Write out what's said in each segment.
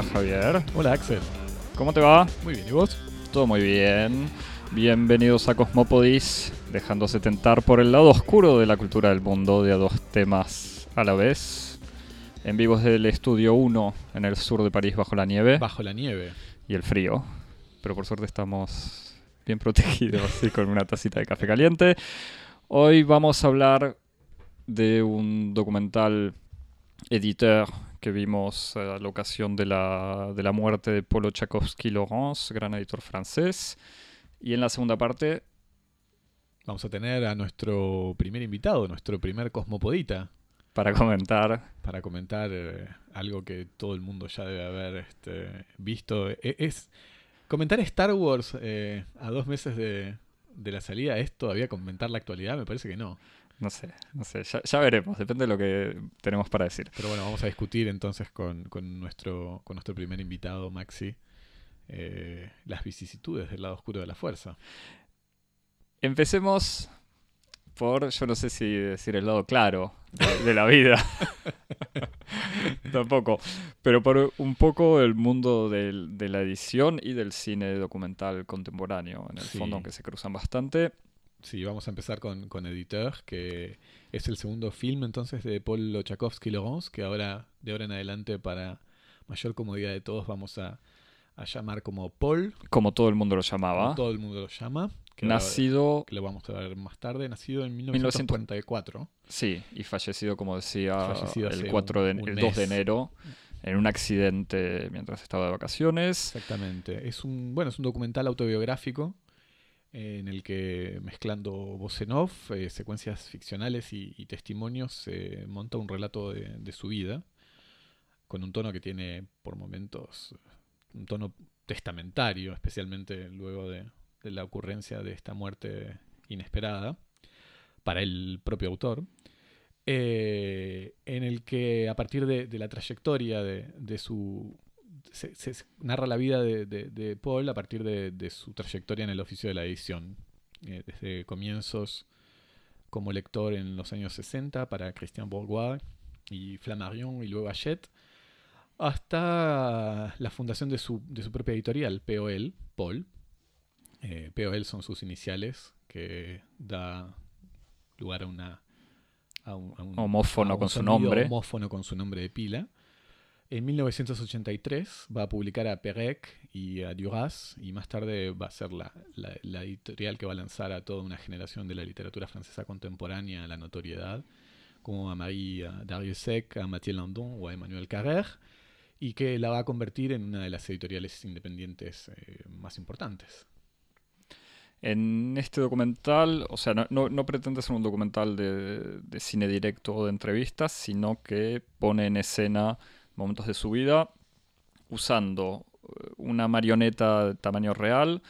Hola Javier, Hola Axel. ¿cómo te va? Muy bien, ¿y vos? Todo muy bien. Bienvenidos a Cosmopodis, dejándose tentar por el lado oscuro de la cultura del mundo de a dos temas a la vez. En vivo desde el estudio 1 en el sur de París bajo la nieve Bajo la nieve. y el frío. Pero por suerte estamos bien protegidos y con una tacita de café caliente. Hoy vamos a hablar de un documental editor que vimos a la ocasión de la, de la muerte de Polo Tchaikovsky-Laurence, gran editor francés. Y en la segunda parte, Vamos a tener a nuestro primer invitado, nuestro primer cosmopodita, para comentar, para comentar eh, algo que todo el mundo ya debe haber este, visto. E- Es comentar Star Wars eh, a dos meses de, de la salida. ¿Es todavía comentar la actualidad? Me parece que no. No sé, no sé, ya, ya veremos, depende de lo que tenemos para decir. Pero bueno, vamos a discutir entonces con, con nuestro, con nuestro primer invitado, Maxi, eh, las vicisitudes del lado oscuro de la fuerza. Empecemos por, yo no sé si decir el lado claro de, de la vida. Tampoco. Pero por un poco el mundo del- de la edición y del cine documental contemporáneo, en el Sí. fondo, aunque se cruzan bastante. Sí, vamos a empezar con, con Editeur, que es el segundo film entonces de Paul Tchaikovsky-Laurence, que ahora, de ahora en adelante, para mayor comodidad de todos, vamos a, a llamar como Paul, Como todo el mundo lo como llamaba. todo el mundo lo llama, que, Nacido, que lo vamos a ver más tarde, nacido en 1900. 1944. sí, y fallecido, como decía, Fallecido el, hace 4 de, un- un el 2 de enero, en un accidente mientras estaba de vacaciones. Exactamente. Es un, bueno, es un documental autobiográfico en el que mezclando voz en off, eh, secuencias ficcionales y, testimonios, se monta un relato de, su vida, con un tono que tiene por momentos un tono testamentario, especialmente luego de, la ocurrencia de esta muerte inesperada para el propio autor. eh, en el que a partir de, la trayectoria de su se, se narra la vida de, de- de Paul a partir de, de su trayectoria en el oficio de la edición. Eh, desde comienzos como lector en los años 60 para Christian Bourgois y Flammarion y luego Hachette, hasta la fundación de su, de su propia editorial, POL, Paul. Eh, POL son sus iniciales, que da lugar a una... a un- a un- Homófono a un con su nombre. Homófono con su nombre de pila. En 1983 va a publicar a Perec y a Duras y más tarde va a ser la, editorial que va a lanzar a toda una generación de la literatura francesa contemporánea a la notoriedad, como a Marie Dariussec, a Mathieu Landon o a Emmanuel Carrère, y que la va a convertir en una de las editoriales independientes eh, más importantes. En este documental, o sea, no, pretende ser un documental de cine directo o de entrevistas, sino que pone en escena momentos de su vida usando eh, una marioneta de tamaño real.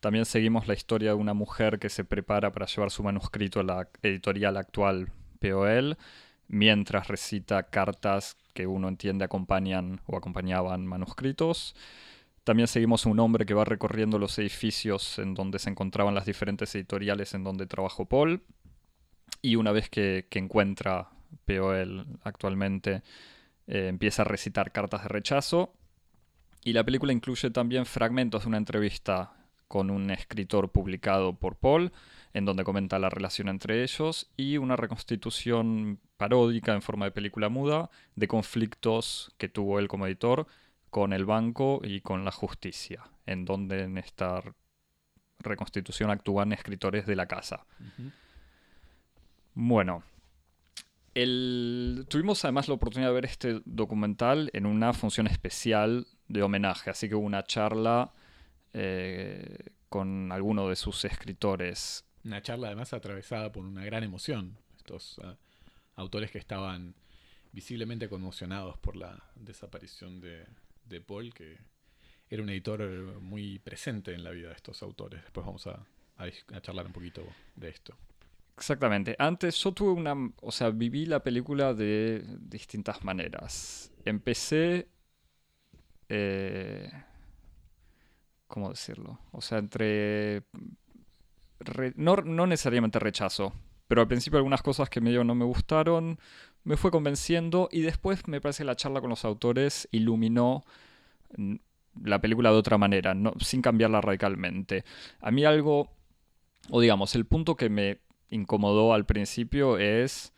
También seguimos la historia de una mujer que se prepara para llevar su manuscrito a la editorial actual POL, mientras recita cartas que uno entiende acompañan o acompañaban manuscritos. También seguimos un hombre que va recorriendo los edificios en donde se encontraban las diferentes editoriales en donde trabajó Paul. Y una vez que, que encuentra POL actualmente, eh, empieza a recitar cartas de rechazo. Y la película incluye también fragmentos de una entrevista con un escritor publicado por Paul, en donde comenta la relación entre ellos, y una reconstitución paródica en forma de película muda de conflictos que tuvo él como editor con el banco y con la justicia, en donde en esta reconstitución actúan escritores de la casa. Bueno, el- tuvimos además la oportunidad de ver este documental en una función especial de homenaje, así que hubo una charla eh, con alguno de sus escritores. Una charla además atravesada por una gran emoción. Estos ah, autores que estaban visiblemente conmocionados por la desaparición de, de Paul, que era un editor muy presente en la vida de estos autores. Después vamos a, a a charlar un poquito de esto. Exactamente. Antes yo tuve una, o sea, viví la película de distintas maneras. Empecé, eh, ¿cómo decirlo? O sea, entre, re- no, no necesariamente rechazo, pero al principio algunas cosas que medio no me gustaron, me fue convenciendo y después me parece que la charla con los autores iluminó la película de otra manera, no, sin cambiarla radicalmente. A mí algo, o digamos, el punto que me incomodó al principio es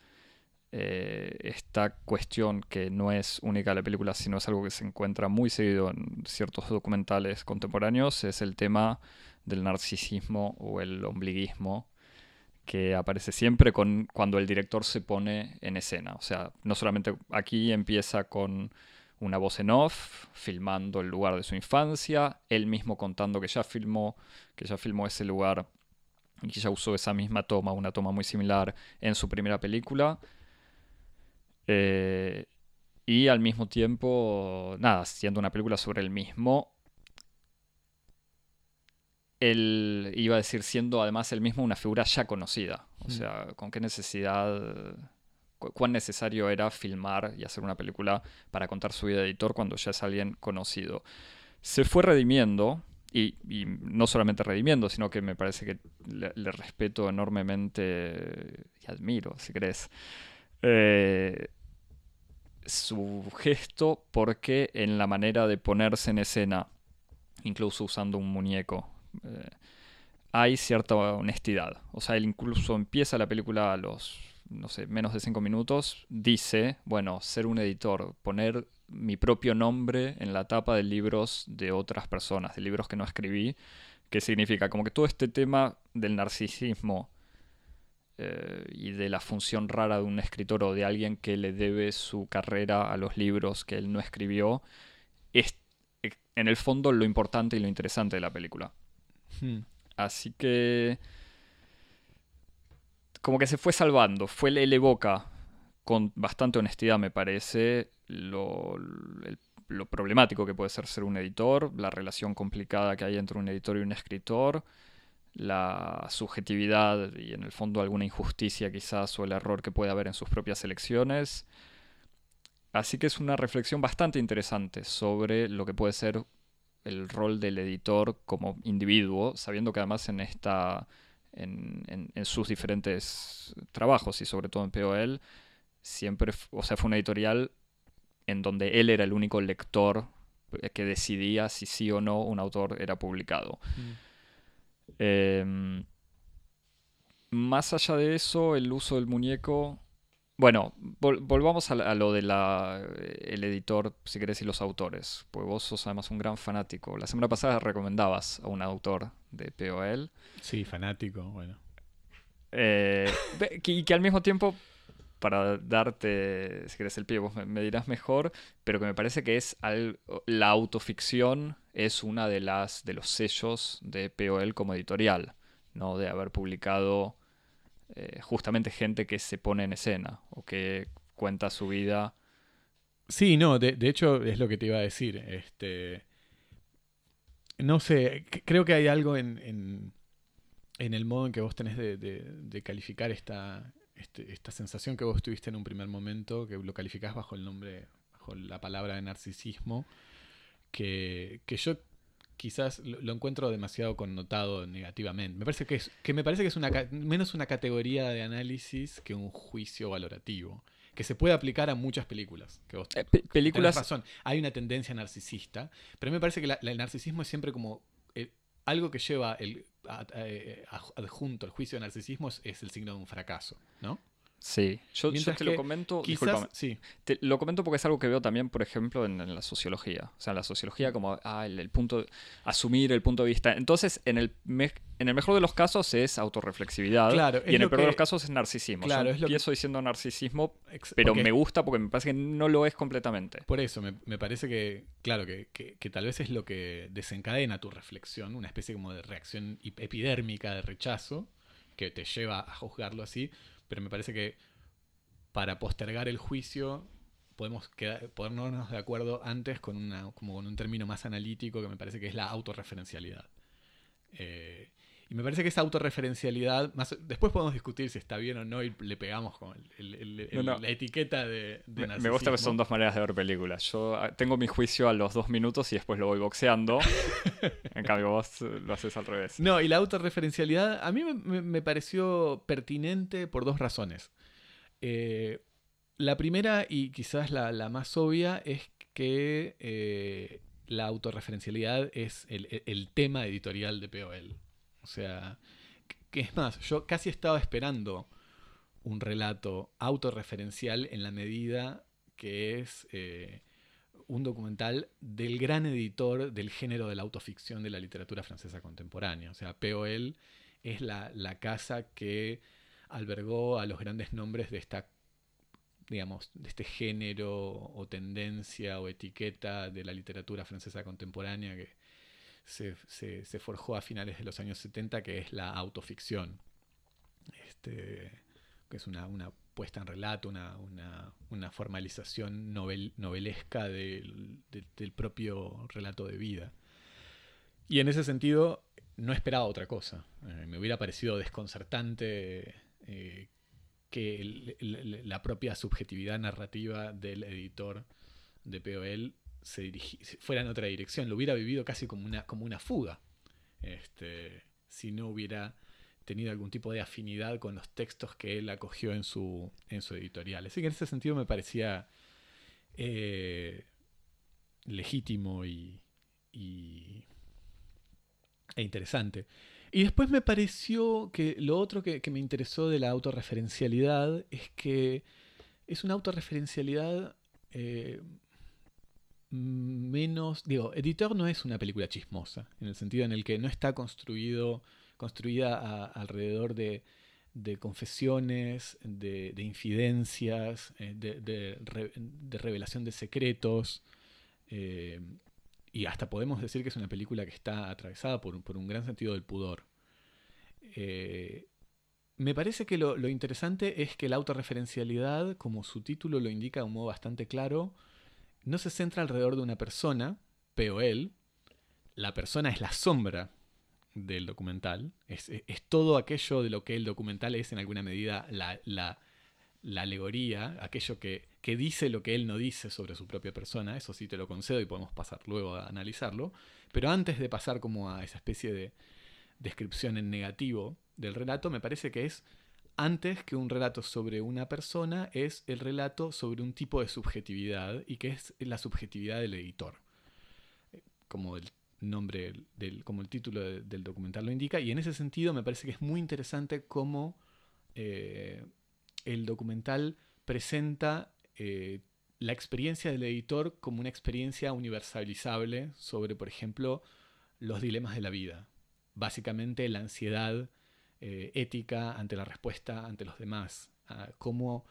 eh, esta cuestión que no es única de la película, sino es algo que se encuentra muy seguido en ciertos documentales contemporáneos, es el tema del narcisismo o el ombliguismo que aparece siempre con, cuando el director se pone en escena. O sea, no solamente aquí empieza con una voz en off, filmando el lugar de su infancia, él mismo contando que ya filmó, que ya filmó ese lugar y ya usó esa misma toma, una toma muy similar en su primera película. Eh, y al mismo tiempo, nada, siendo una película sobre el mismo, él iba a decir siendo además el mismo una figura ya conocida. O mm. sea, con qué necesidad, cuán necesario era filmar y hacer una película para contar su vida de editor cuando ya es alguien conocido. Se fue redimiendo, y, no solamente redimiendo, sino que me parece que le, respeto enormemente y admiro, si crees, eh, su gesto porque en la manera de ponerse en escena, incluso usando un muñeco, eh, hay cierta honestidad. O sea, él incluso empieza la película a los, no sé, menos de cinco minutos, dice, bueno, ser un editor, poner mi propio nombre en la tapa de libros de otras personas, de libros que no escribí, que significa como que todo este tema del narcisismo eh, y de la función rara de un escritor o de alguien que le debe su carrera a los libros que él no escribió, es en el fondo lo importante y lo interesante de la película. Hmm. Así que. Como que se fue salvando. Fue el evoca con bastante honestidad, me parece, lo, lo, problemático que puede ser ser un editor, la relación complicada que hay entre un editor y un escritor, la subjetividad y en el fondo alguna injusticia quizás o el error que puede haber en sus propias elecciones. Así que es una reflexión bastante interesante sobre lo que puede ser el rol del editor como individuo, sabiendo que además en esta en, sus diferentes trabajos y sobre todo en POL, siempre, o sea, fue una editorial en donde él era el único lector que decidía si sí o no un autor era publicado. Mm. Em, más allá de eso, el uso del muñeco bueno, volvamos a, lo del el editor, si querés, y los autores. Pues vos sos además un gran fanático. La semana pasada recomendabas a un autor de POL. Sí, fanático, bueno. Eh, y que al mismo tiempo, para darte, si querés, el pie, vos me, dirás mejor, pero que me parece que es la autoficción es una de las de los sellos de POL como editorial, ¿no? De haber publicado eh, justamente gente que se pone en escena o que cuenta su vida. Sí, no, de, hecho es lo que te iba a decir. Este, no sé, creo que hay algo en, en, el modo en que vos tenés de, calificar esta, este, esta sensación que vos tuviste en un primer momento, que lo calificás bajo el nombre, bajo la palabra de narcisismo, que, que yo quizás lo, encuentro demasiado connotado negativamente. Me parece que es, que me parece que es una, menos una categoría de análisis que un juicio valorativo. Que se puede aplicar a muchas películas. Que eh, películas. razón. Hay una tendencia narcisista. Pero me parece que el narcisismo es siempre como. Eh, algo que lleva el, adjunto al juicio de narcisismo es el signo de un fracaso, ¿no? Sí, yo, te lo comento, sí. te lo comento porque es algo que veo también, por ejemplo, en, la sociología. O sea, en la sociología como ah, el, punto, asumir el punto de vista. Entonces, en el, en el mejor de los casos es autorreflexividad y en el peor de los casos es narcisismo. Claro, yo empiezo diciendo narcisismo, pero me gusta porque me parece que no lo es completamente. Por eso, me, parece que, claro, que, que, tal vez es lo que desencadena tu reflexión, una especie como de reacción epidérmica de rechazo que te lleva a juzgarlo así pero me parece que para postergar el juicio podemos quedar, ponernos de acuerdo antes con, una, como con un término más analítico que me parece que es la autorreferencialidad. Eh, y me parece que esa autorreferencialidad, más, después podemos discutir si está bien o no y le pegamos con la etiqueta de, me, me, gusta que son dos maneras de ver películas. Yo ah, tengo mi juicio a los dos minutos y después lo voy boxeando. en cambio, vos lo haces al revés. No, y la autorreferencialidad a mí me, pareció pertinente por dos razones. Eh, la primera, y quizás la, más obvia, es que eh, la autorreferencialidad es el, tema editorial de POL. O sea, que es más, yo casi estaba esperando un relato autorreferencial en la medida que es eh, un documental del gran editor del género de la autoficción de la literatura francesa contemporánea. O sea, POL es la, casa que albergó a los grandes nombres de esta digamos, de este género o tendencia o etiqueta de la literatura francesa contemporánea que se, forjó a finales de los años 70, que es la autoficción. Este, que es una, puesta en relato, una, formalización novelesca del, propio relato de vida. Y en ese sentido, no esperaba otra cosa. Eh, me hubiera parecido desconcertante eh, que la propia subjetividad narrativa del editor de POL se fuera en otra dirección. Lo hubiera vivido casi como una, como una fuga. Este, si no hubiera tenido algún tipo de afinidad con los textos que él acogió en su, en su editorial. Así que en ese sentido me parecía eh, legítimo y, e interesante. Y después me pareció que lo otro que, me interesó de la autorreferencialidad es que es una autorreferencialidad eh, menos... Digo, Editor no es una película chismosa, en el sentido en el que no está construido construida alrededor de, confesiones, de, infidencias, eh, de, revelación de secretos. Eh, y hasta podemos decir que es una película que está atravesada por, un gran sentido del pudor. Eh, me parece que lo, lo, interesante es que la autorreferencialidad, como su título lo indica de un modo bastante claro, no se centra alrededor de una persona, POL. La persona es la sombra del documental. Es, todo aquello de lo que el documental es en alguna medida la, alegoría, aquello que, dice lo que él no dice sobre su propia persona. Eso sí te lo concedo y podemos pasar luego a analizarlo. Pero antes de pasar como a esa especie de descripción en negativo del relato, me parece que es antes que un relato sobre una persona, es el relato sobre un tipo de subjetividad y que es la subjetividad del editor. Como el nombre del, como el título del documental lo indica, y en ese sentido me parece que es muy interesante cómo eh, el documental presenta eh, la experiencia del editor como una experiencia universalizable sobre, por ejemplo, los dilemas de la vida. Básicamente la ansiedad eh, ética ante la respuesta ante los demás, cómo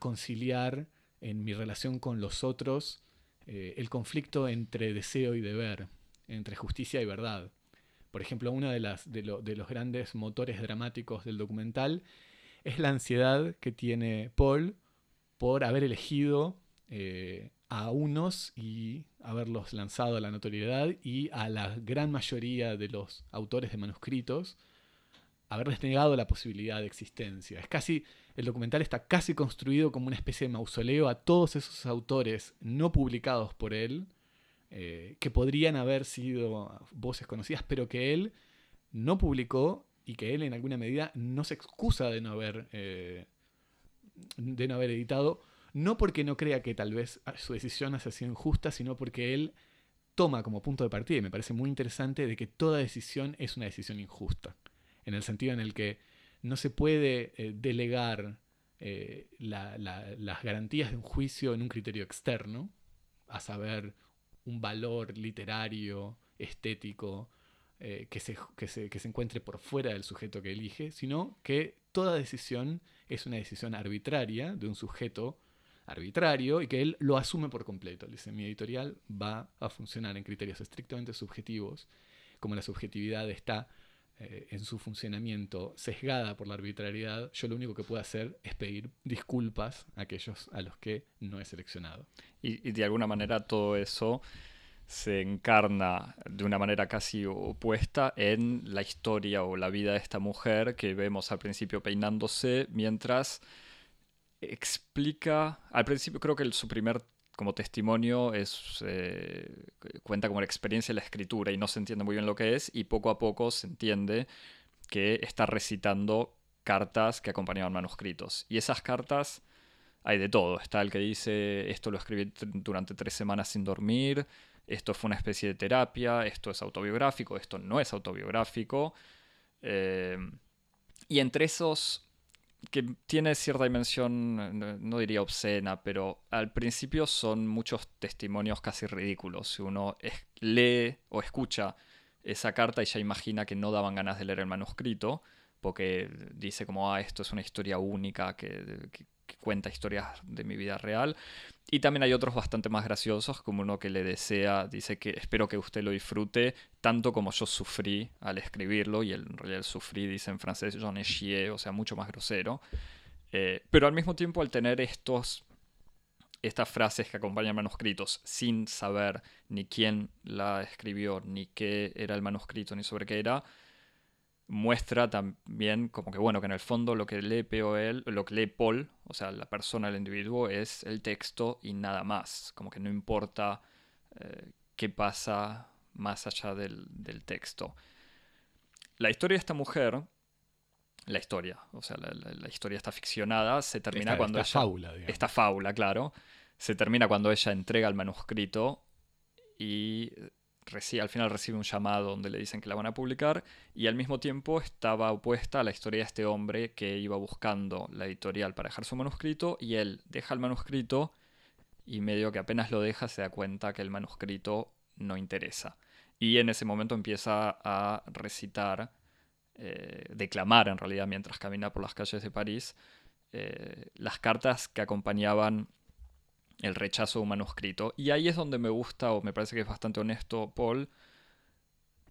conciliar en mi relación con los otros el conflicto entre deseo y deber, entre justicia y verdad. Por ejemplo, uno de, las, de, los grandes motores dramáticos del documental es la ansiedad que tiene Paul por haber elegido eh, a unos y haberlos lanzado a la notoriedad y a la gran mayoría de los autores de manuscritos haberles negado la posibilidad de existencia. Es casi, el documental está casi construido como una especie de mausoleo a todos esos autores no publicados por él, eh, que podrían haber sido voces conocidas, pero que él no publicó y que él en alguna medida no se excusa de no haber, eh, de no haber editado, no porque no crea que tal vez su decisión haya sido injusta, sino porque él toma como punto de partida, y me parece muy interesante, de que toda decisión es una decisión injusta, en el sentido en el que no se puede eh, delegar las garantías de un juicio en un criterio externo, a saber, un valor literario, estético, eh, que, se, que, se, que se encuentre por fuera del sujeto que elige, sino que toda decisión es una decisión arbitraria de un sujeto arbitrario y que él lo asume por completo. Dice, mi editorial va a funcionar en criterios estrictamente subjetivos, como la subjetividad está eh, en su funcionamiento sesgada por la arbitrariedad, yo lo único que puedo hacer es pedir disculpas a aquellos a los que no he seleccionado. Y, de alguna manera todo eso se encarna de una manera casi opuesta en la historia o la vida de esta mujer que vemos al principio peinándose mientras explica, al principio creo que su primer como testimonio es, eh, cuenta como la experiencia de la escritura y no se entiende muy bien lo que es y poco a poco se entiende que está recitando cartas que acompañaban manuscritos. Y esas cartas hay de todo. Está el que dice esto lo escribí durante tres semanas sin dormir, esto fue una especie de terapia, esto es autobiográfico, esto no es autobiográfico. Eh, y entre esos que tiene cierta dimensión, no, diría obscena, pero al principio son muchos testimonios casi ridículos. Si uno lee o escucha esa carta y ya imagina que no daban ganas de leer el manuscrito, porque dice como, ah, esto es una historia única que, cuenta historias de mi vida real. Y también hay otros bastante más graciosos, como uno que le desea, dice que espero que usted lo disfrute tanto como yo sufrí al escribirlo, y en realidad el sufrí dice en francés j'en ai chié, o sea, mucho más grosero. Eh, pero al mismo tiempo al tener estos, estas frases que acompañan manuscritos sin saber ni quién la escribió, ni qué era el manuscrito, ni sobre qué era, muestra también como que bueno, que en el fondo lo que lee POL, lo que lee Paul, o sea, la persona, el individuo, es el texto y nada más. Como que no importa eh, qué pasa más allá del, texto. La historia de esta mujer, la historia, o sea, la, historia está ficcionada, se termina cuando esta Faula, Esta fábula, claro. Se termina cuando ella entrega el manuscrito y al final recibe un llamado donde le dicen que la van a publicar y al mismo tiempo estaba opuesta a la historia de este hombre que iba buscando la editorial para dejar su manuscrito y él deja el manuscrito y medio que apenas lo deja se da cuenta que el manuscrito no interesa. Y en ese momento empieza a recitar, eh, declamar en realidad mientras camina por las calles de París, eh, las cartas que acompañaban el rechazo de un manuscrito. Y ahí es donde me gusta o me parece que es bastante honesto Paul,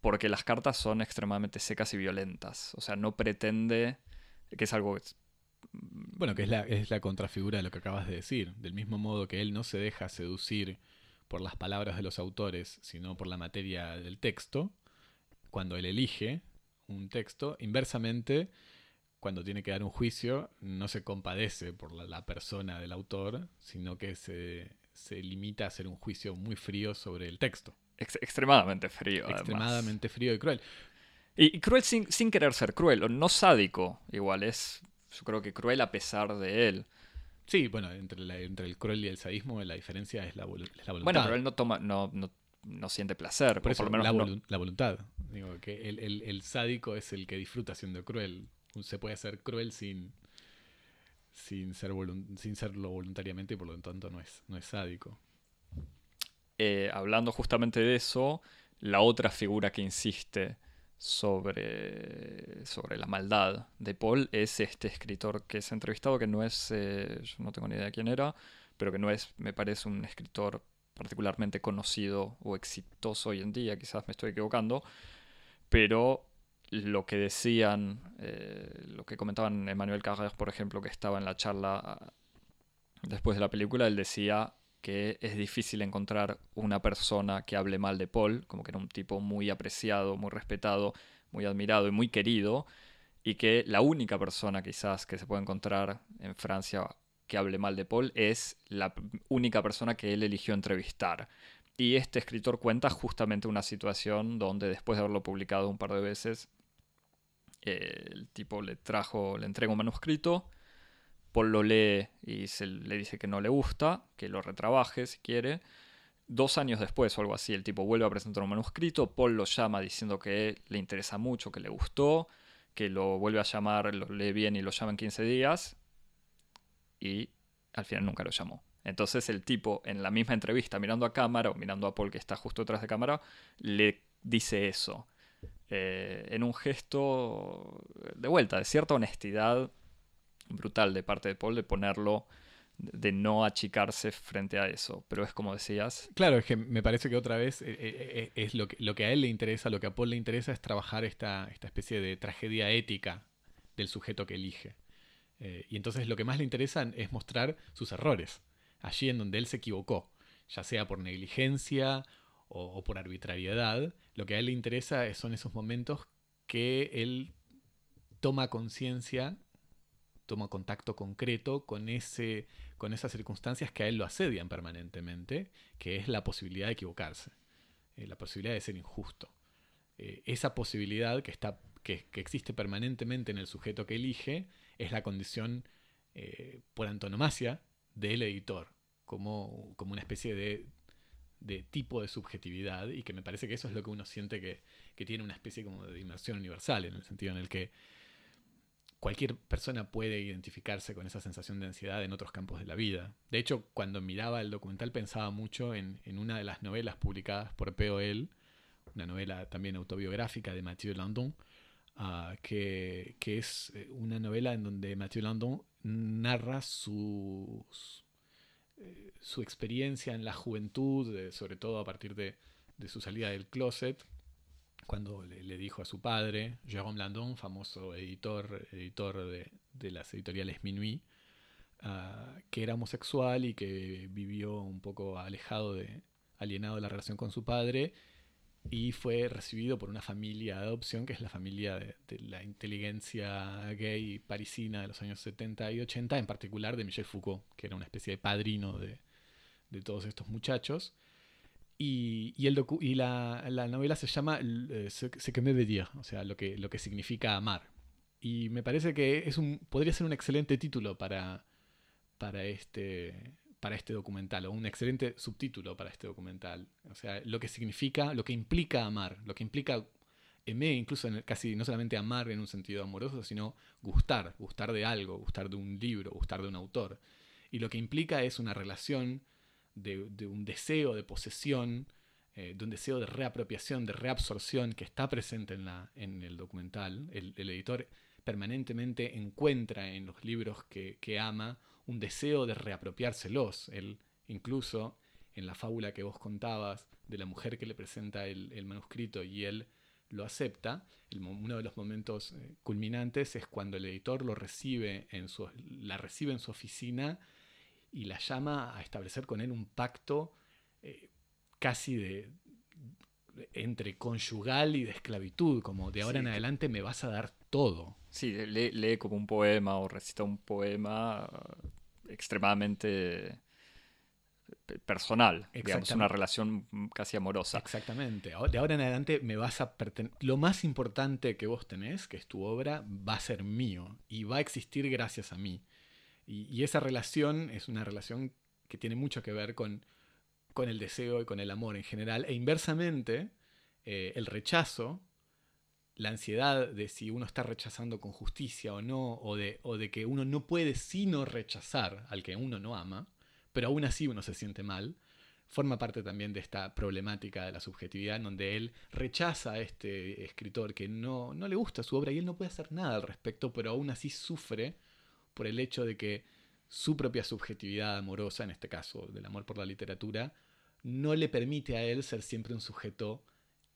porque las cartas son extremadamente secas y violentas. O sea, no pretende que es algo... Bueno, que es la, es la contrafigura de lo que acabas de decir. Del mismo modo que él no se deja seducir por las palabras de los autores, sino por la materia del texto, cuando él elige un texto, inversamente cuando tiene que dar un juicio, no se compadece por la, persona del autor, sino que se, limita a hacer un juicio muy frío sobre el texto. extremadamente frío. Extremadamente frío y cruel. Y, cruel sin, querer ser cruel, o no sádico, igual es, yo creo que cruel a pesar de él. Sí, bueno, entre, entre el cruel y el sadismo la diferencia es la, voluntad. Bueno, pero él no toma, no, no, siente placer. Por, eso, lo menos la, voluntad. Digo, que el, el, sádico es el que disfruta siendo cruel se puede ser cruel sin, sin, ser sin serlo voluntariamente y por lo tanto no es, no es sádico. Eh, hablando justamente de eso, la otra figura que insiste sobre, sobre la maldad de Paul es este escritor que es entrevistado, que no es, eh, yo no tengo ni idea de quién era, pero que no es, me parece, un escritor particularmente conocido o exitoso hoy en día, quizás me estoy equivocando, pero lo que decían, eh, lo que comentaban Emmanuel Carrère, por ejemplo, que estaba en la charla ah, después de la película, él decía que es difícil encontrar una persona que hable mal de Paul, como que era un tipo muy apreciado, muy respetado, muy admirado y muy querido, y que la única persona quizás que se puede encontrar en Francia que hable mal de Paul es la única persona que él eligió entrevistar. Y este escritor cuenta justamente una situación donde después de haberlo publicado un par de veces, el tipo le trajo, le entrega un manuscrito, Paul lo lee y se le dice que no le gusta, que lo retrabaje si quiere. Dos años después o algo así, el tipo vuelve a presentar un manuscrito, Paul lo llama diciendo que le interesa mucho, que le gustó, que lo vuelve a llamar, lo lee bien y lo llama en 15 días, y al final nunca lo llamó. Entonces el tipo, en la misma entrevista, mirando a cámara o mirando a Paul que está justo detrás de cámara, le dice eso. Eh, en un gesto de vuelta, de cierta honestidad brutal de parte de Paul de ponerlo, de no achicarse frente a eso. Pero es como decías. Claro, es que me parece que otra vez eh, eh, es lo que, lo que a él le interesa, lo que a Paul le interesa es trabajar esta, esta especie de tragedia ética del sujeto que elige. y entonces lo que más le interesa es mostrar sus errores, allí en donde él se equivocó, ya sea por negligencia o, por arbitrariedad, lo que a él le interesa son esos momentos que él toma conciencia, toma contacto concreto con, ese, con esas circunstancias que a él lo asedian permanentemente, que es la posibilidad de equivocarse, eh, la posibilidad de ser injusto. Eh, esa posibilidad que, está, que, existe permanentemente en el sujeto que elige es la condición eh, por antonomasia del editor, como, como una especie de de tipo de subjetividad y que me parece que eso es lo que uno siente que, que tiene una especie como de inmersión universal, en el sentido en el que cualquier persona puede identificarse con esa sensación de ansiedad en otros campos de la vida. De hecho, cuando miraba el documental pensaba mucho en, una de las novelas publicadas por POL, una novela también autobiográfica de Mathieu Landon, ah, que, es eh, una novela en donde Mathieu Landon narra su, su experiencia en la juventud, sobre todo a partir de, de su salida del closet, cuando le, dijo a su padre, Jérôme Landon, famoso editor, editor de, las editoriales Minuit, ah, que era homosexual y que vivió un poco alejado de, alienado de la relación con su padre y fue recibido por una familia de adopción que es la familia de, la inteligencia gay parisina de los años 70 y 80, en particular de Michel Foucault, que era una especie de padrino de, de todos estos muchachos. Y, y, el y la, la, novela se llama eh, Ce que me veut o sea, lo que, lo que significa amar. Y me parece que es un, podría ser un excelente título para, para, este, para este documental, o un excelente subtítulo para este documental. O sea, lo que significa, lo que implica amar, lo que implica aimer, incluso en casi no solamente amar en un sentido amoroso, sino gustar, gustar de algo, gustar de un libro, gustar de un autor. Y lo que implica es una relación de, un deseo de posesión, eh, de un deseo de reapropiación, de reabsorción que está presente en, la, en el documental. El, editor permanentemente encuentra en los libros que, ama un deseo de reapropiárselos. Él incluso en la fábula que vos contabas de la mujer que le presenta el, manuscrito y él lo acepta, uno de los momentos eh, culminantes es cuando el editor lo recibe en su, la recibe en su oficina y la llama a establecer con él un pacto eh, casi de, entre conyugal y de esclavitud, como de ahora en adelante me vas a dar todo. Sí, lee, como un poema o recita un poema extremadamente personal, digamos, una relación casi amorosa. Exactamente. De ahora en adelante me vas a Lo más importante que vos tenés, que es tu obra, va a ser mío y va a existir gracias a mí. Y, esa relación es una relación que tiene mucho que ver con, con el deseo y con el amor en general. E inversamente, eh, el rechazo, la ansiedad de si uno está rechazando con justicia o no, o de, o de que uno no puede sino rechazar al que uno no ama, pero aún así uno se siente mal, forma parte también de esta problemática de la subjetividad en donde él rechaza a este escritor que no, no le gusta su obra y él no puede hacer nada al respecto, pero aún así sufre por el hecho de que su propia subjetividad amorosa, en este caso del amor por la literatura, no le permite a él ser siempre un sujeto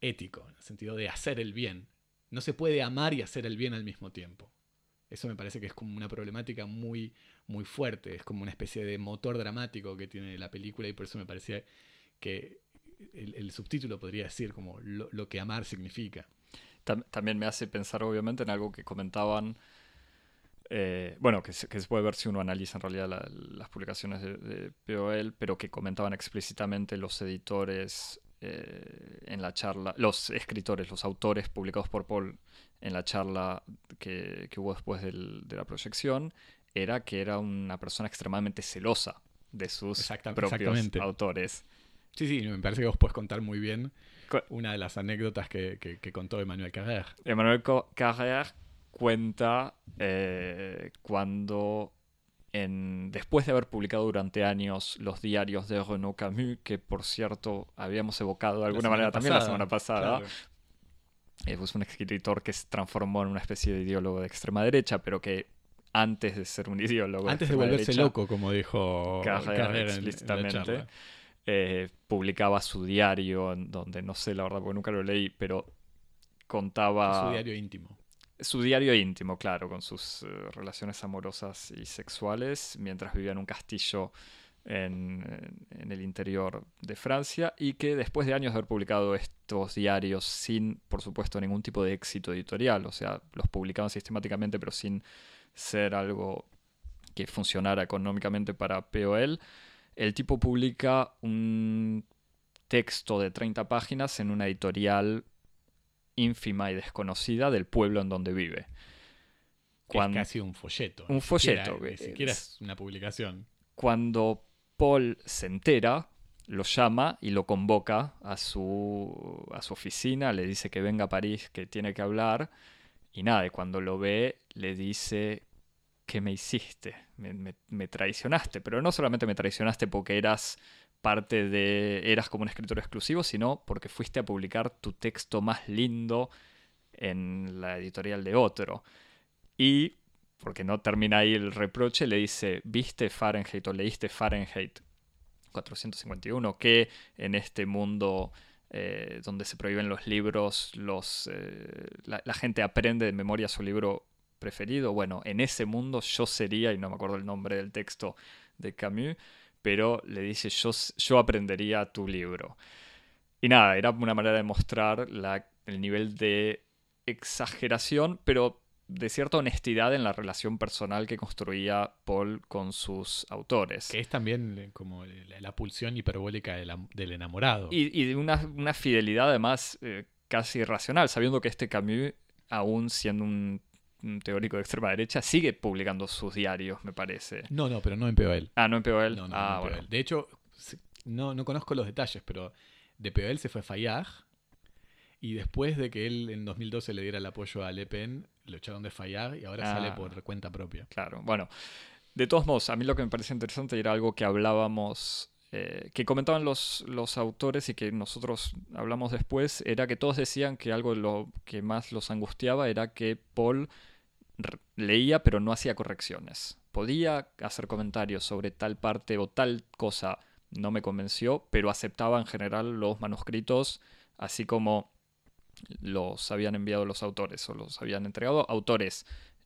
ético, en el sentido de hacer el bien. No se puede amar y hacer el bien al mismo tiempo. Eso me parece que es como una problemática muy, muy fuerte, es como una especie de motor dramático que tiene la película y por eso me parecía que el, subtítulo podría decir como lo, que amar significa. También me hace pensar obviamente en algo que comentaban eh, bueno, que se, puede ver si uno analiza en realidad las publicaciones de, POL, pero que comentaban explícitamente los editores eh, en la charla, los escritores, los autores publicados por Paul en la charla que, hubo después de la proyección, era que era una persona extremadamente celosa de sus propios autores. Sí, sí, me parece que vos puedes contar muy bien una de las anécdotas que, que contó Emmanuel Carrère. Emmanuel Carrère cuenta eh, cuando en, después de haber publicado durante años los diarios de Renaud Camus, que por cierto habíamos evocado de alguna manera también la semana pasada, eh, fue un escritor que se transformó en una especie de ideólogo de extrema derecha, pero que antes de ser un ideólogo antes de, volverse loco, como dijo Carrera explícitamente, eh, publicaba su diario, en donde no sé la verdad porque nunca lo leí, pero contaba su diario íntimo su diario íntimo, claro, con sus eh, relaciones amorosas y sexuales, mientras vivía en un castillo en, el interior de Francia, y que después de años de haber publicado estos diarios sin, por supuesto, ningún tipo de éxito editorial, o sea, los publicaban sistemáticamente, pero sin ser algo que funcionara económicamente para POL, el tipo publica un texto de 30 páginas en una editorial ínfima y desconocida del pueblo en donde vive. es casi un folleto. Un folleto. Ni siquiera, es una publicación. Cuando Paul se entera lo llama y lo convoca a su, a su oficina, le dice que venga a París, que tiene que hablar. Y nada, y cuando lo ve, le dice, ¿qué me hiciste? Me, traicionaste, pero no solamente me traicionaste porque eras parte de, eras como un escritor exclusivo, sino porque fuiste a publicar tu texto más lindo en la editorial de otro. Y, porque no termina ahí el reproche, le dice, ¿viste Fahrenheit o leíste Fahrenheit 451? Que en este mundo eh, donde se prohíben los libros, los, eh, la, gente aprende de memoria su libro preferido. Bueno, en ese mundo yo sería, y no me acuerdo el nombre del texto de Camus, pero le dice yo, yo aprendería tu libro. Y nada, era una manera de mostrar la, el nivel de exageración, pero de cierta honestidad en la relación personal que construía Paul con sus autores. Que es también eh, como la, pulsión hiperbólica del, enamorado. Y, de una, fidelidad además eh, casi irracional, sabiendo que este Camus, aún siendo un, teórico de extrema derecha, sigue publicando sus diarios, me parece. No, no, pero no en POL. Ah, no en POL. No, no, ah, en De hecho, no, no conozco los detalles, pero de POL se fue Fayard y después de que él en 2012 le diera el apoyo a Le Pen, lo echaron de fallar y ahora sale ah. por cuenta propia. Claro, bueno. De todos modos, a mí lo que me parece interesante era algo que hablábamos, eh, que comentaban los, los autores y que nosotros hablamos después, era que todos decían que algo lo que más los angustiaba era que Paul leía pero no hacía correcciones. Podía hacer comentarios sobre tal parte o tal cosa, no me convenció, pero aceptaba en general los manuscritos, así como los habían enviado los autores o los habían entregado autores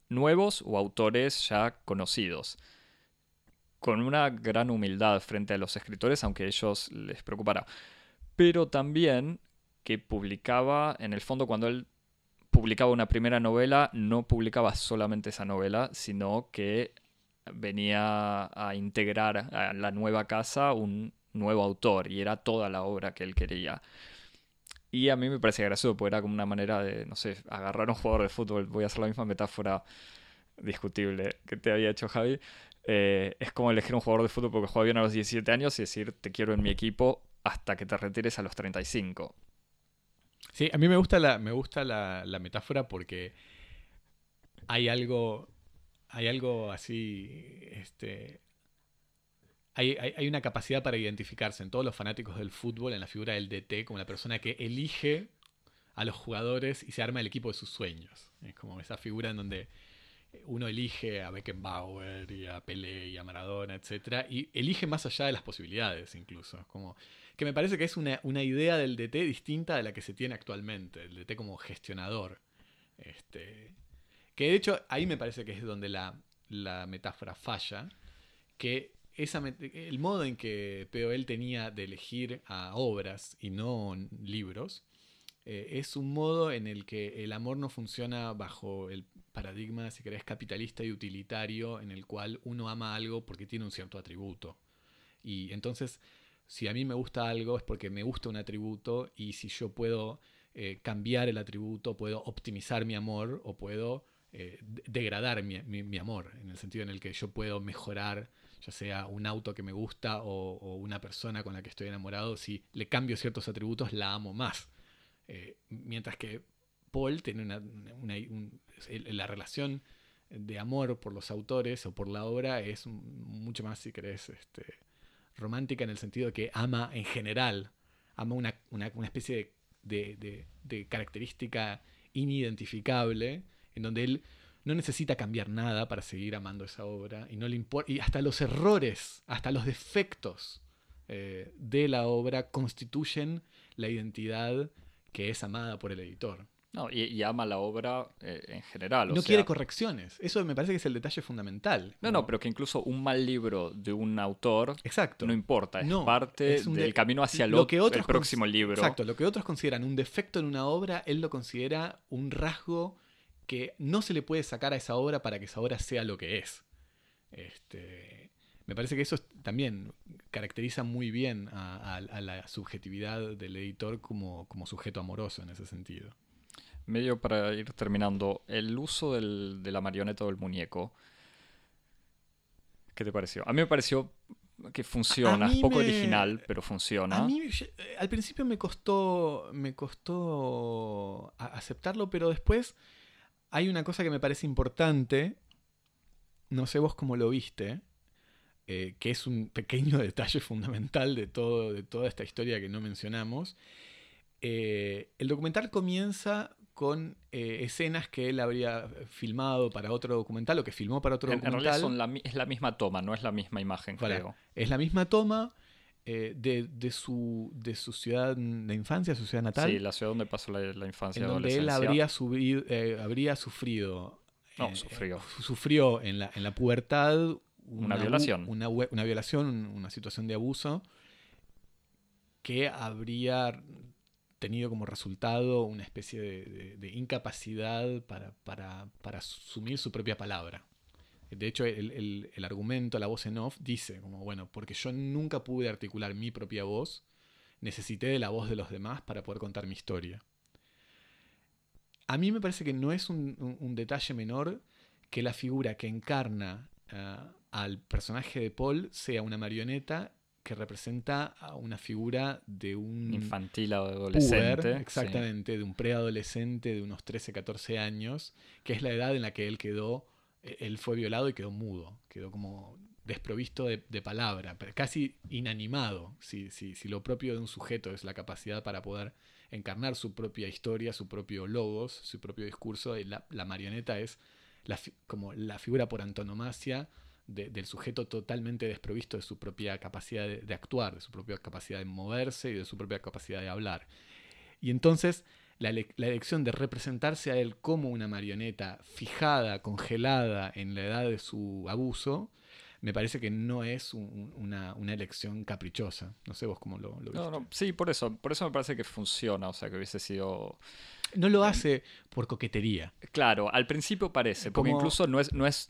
nuevos o autores ya conocidos. Con una gran humildad frente a los escritores, aunque a ellos les preocupara. Pero también que publicaba, en el fondo, cuando él publicaba una primera novela, no publicaba solamente esa novela, sino que venía a integrar a la nueva casa un nuevo autor y era toda la obra que él quería. Y a mí me parece gracioso, porque era como una manera de, no sé, agarrar a un jugador de fútbol. Voy a hacer la misma metáfora discutible que te había hecho Javi. Eh, es como elegir un jugador de fútbol porque juega bien a los 17 años y decir, te quiero en mi equipo hasta que te retires a los 35. Sí, a mí me gusta la, me gusta la, la metáfora porque hay algo, hay algo así, este, hay, una capacidad para identificarse en todos los fanáticos del fútbol, en la figura del DT, como la persona que elige a los jugadores y se arma el equipo de sus sueños. Es como esa figura en donde uno elige a Beckenbauer y a Pelé y a Maradona, etc. Y elige más allá de las posibilidades incluso. Como que me parece que es una, idea del DT distinta de la que se tiene actualmente, el DT como gestionador. Este, que de hecho ahí me parece que es donde la, la metáfora falla, que el modo en que POL tenía de elegir a obras y no libros, eh, es un modo en el que el amor no funciona bajo el paradigma, si querés, capitalista y utilitario, en el cual uno ama algo porque tiene un cierto atributo. Y entonces, si a mí me gusta algo es porque me gusta un atributo y si yo puedo eh, cambiar el atributo, puedo optimizar mi amor o puedo eh, degradar mi amor, en el sentido en el que yo puedo mejorar ya sea un auto que me gusta o, una persona con la que estoy enamorado, si le cambio ciertos atributos, la amo más. Eh, mientras que Paul tiene una, la relación de amor por los autores o por la obra es mucho más, si querés, este, romántica en el sentido de que ama en general, ama una, especie de, de característica inidentificable en donde él no necesita cambiar nada para seguir amando esa obra y no le importa y hasta los errores, hasta los defectos eh, de la obra constituyen la identidad que es amada por el editor. No, y, ama la obra eh, en general. no quiere correcciones. Eso me parece que es el detalle fundamental. No, no, pero que incluso un mal libro de un autor exacto. no importa, es parte del camino hacia lo, que el próximo libro. Exacto, lo que otros consideran un defecto en una obra, él lo considera un rasgo que no se le puede sacar a esa obra para que esa obra sea lo que es. Este, me parece que eso también caracteriza muy bien a, la subjetividad del editor como, sujeto amoroso en ese sentido. Medio para ir terminando, el uso de la marioneta o el muñeco, ¿qué te pareció? A mí me pareció que funciona. Es poco me- original, pero funciona. A mí eh, al principio me costó, me costó aceptarlo, pero después hay una cosa que me parece importante, no sé vos cómo lo viste, eh, que es un pequeño detalle fundamental de, todo, de toda esta historia que no mencionamos. Eh, el documental comienza con eh, escenas que él habría filmado para otro documental o que filmó para otro En, en documental. realidad son la mi- es la misma toma, no es la misma imagen, Voilà. creo. Es la misma toma eh, de, de su, de su ciudad de infancia, su ciudad natal, Sí, la ciudad donde pasó la, la infancia en donde él habría, subido, eh, habría sufrido. No, sufrió. sufrió en la, en la pubertad Una violación. Una, violación, un- una situación de abuso que habría tenido como resultado una especie de, incapacidad para, para- para asumir su propia palabra. De hecho, el, el- el argumento, la voz en off, dice como, bueno, porque yo nunca pude articular mi propia voz, necesité de la voz de los demás para poder contar mi historia. A mí me parece que no es un, un- un detalle menor que la figura que encarna ah, al personaje de Paul sea una marioneta que representa a una figura de un Infantil o puber, adolescente. sí. exactamente, de un preadolescente de unos 13, 14 años, que es la edad en la que él quedó, eh, él fue violado y quedó mudo, quedó como desprovisto de, de palabra, casi inanimado, si, si, si lo propio de un sujeto es la capacidad para poder encarnar su propia historia, su propio logos, su propio discurso, y la, la marioneta es la como la figura por antonomasia de- del sujeto totalmente desprovisto de su propia capacidad de, de actuar, de su propia capacidad de moverse y de su propia capacidad de hablar. Y entonces la, ele- la elección de representarse a él como una marioneta fijada, congelada en la edad de su abuso, me parece que no es un- una, una elección caprichosa. No sé vos cómo lo, lo viste. No, no, sí, por eso, por eso me parece que funciona, o sea, que hubiese sido... No lo hace por coquetería. Claro, al principio parece, porque Como- incluso no es, no es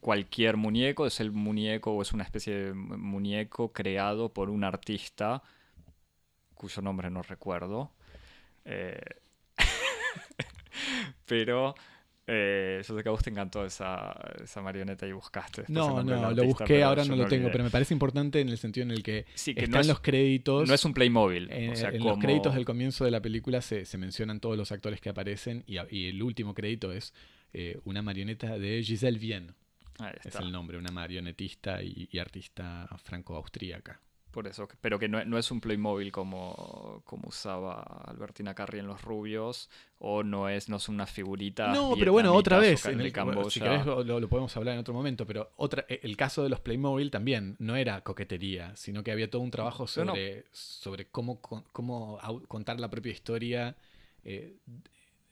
cualquier muñeco, es el muñeco o es una especie de mu- muñeco creado por un artista cuyo nombre no recuerdo. Eh, Pero eh, yo sé que a vos te encantó esa, esa marioneta y buscaste. No, no, lo busqué, ahora no lo tengo, olvidé. pero me parece importante en el sentido en el que Sí, que están no es, los créditos. no es un Playmobil. En, o sea, en como- los créditos del comienzo de la película se, se mencionan todos los actores que aparecen y, el último crédito es eh, una marioneta de Giselle Vienne, es el nombre, una marionetista y, y artista franco-austríaca. Por eso, pero que no, no es un Playmobil como, como usaba Albertina Carri en Los Rubios, o no es, no es una figurita. No, pero bueno, otra vez, en el, bueno, si querés lo, lo- podemos hablar en otro momento, pero otra, e- el caso de los Playmobil también no era coquetería, sino que había todo un trabajo no. sobre, sobre cómo, cómo contar la propia historia, eh,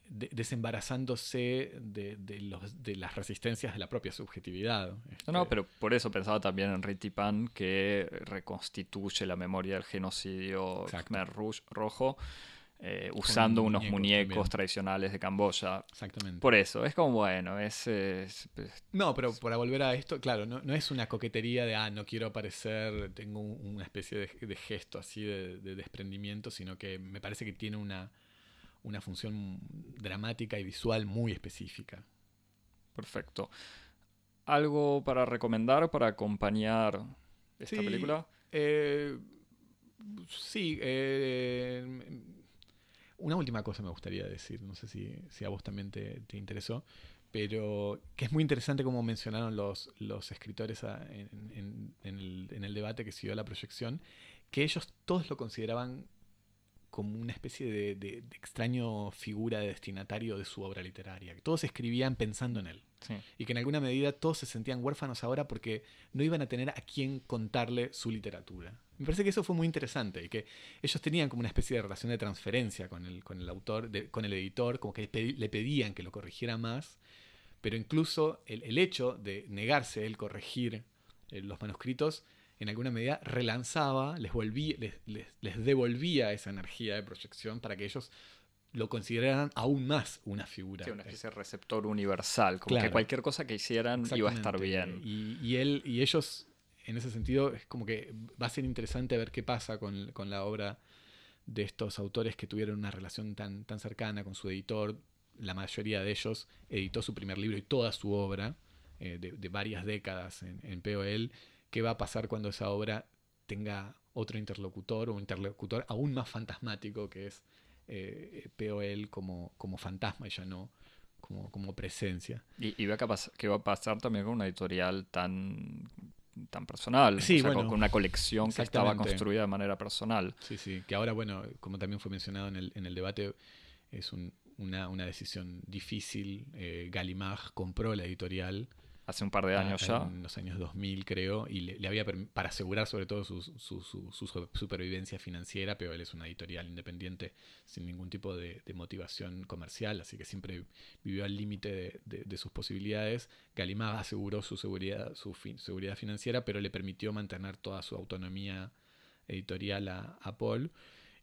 de- desembarazándose de, de los, de las resistencias de la propia subjetividad. No, no, pero por eso pensaba también en Riti Pan, que reconstituye la memoria del genocidio. Khmer Rouge rojo, eh, usando unos muñecos muñecos también. tradicionales de Camboya. Exactamente. Por eso, es como bueno, es, es- es- No, pero para volver a esto, claro, no, no es una coquetería de, ah, no quiero aparecer, tengo un- una especie de, de gesto así de, de desprendimiento, sino que me parece que tiene una, una función dramática y visual muy específica. perfecto. ¿Algo para recomendar, para acompañar esta Sí, película? Eh, sí, eh, una última cosa me gustaría decir, no sé si, si a vos también te, te interesó, pero que es muy interesante como mencionaron los, los escritores a- en, en- en el, en el debate que siguió la proyección, que ellos todos lo consideraban como una especie de, de- de extraño figura de destinatario de su obra literaria, que todos escribían pensando en él Sí. y que en alguna medida todos se sentían huérfanos ahora porque no iban a tener a quién contarle su literatura. Me parece que eso fue muy interesante y que ellos tenían como una especie de relación de transferencia con el, con el autor, de- con el editor, como que le pedían que lo corrigiera más, pero incluso el, el hecho de negarse él corregir eh, los manuscritos en alguna medida relanzaba, les, volvía, les, les- les devolvía esa energía de proyección para que ellos lo consideraran aún más una figura. Sí, una especie de receptor universal, como Claro. que cualquier cosa que hicieran iba a estar bien. Y él y ellos, en ese sentido, es como que va a ser interesante ver qué pasa con, con la obra de estos autores que tuvieron una relación tan, tan cercana con su editor. La mayoría de ellos editó su primer libro y toda su obra eh, de, de varias décadas en, en POL. Qué va a pasar cuando esa obra tenga otro interlocutor o un interlocutor aún más fantasmático que es eh, POL como, como fantasma y ya no como, como presencia. Y, y va a pasar también con una editorial tan tan personal, sí, con una colección que estaba construida de manera personal. Sí, sí, que ahora, bueno, como también fue mencionado en el, en el debate, es una, una, decisión difícil. Eh, Gallimard compró la editorial hace un par de años ya. En los años 2000, creo, y le, había para asegurar sobre todo su, su, su, supervivencia financiera, pero él es una editorial independiente sin ningún tipo de, motivación comercial, así que siempre vivió al límite de, sus posibilidades. Gallimard aseguró su seguridad, su seguridad financiera, pero le permitió mantener toda su autonomía editorial a, a Paul.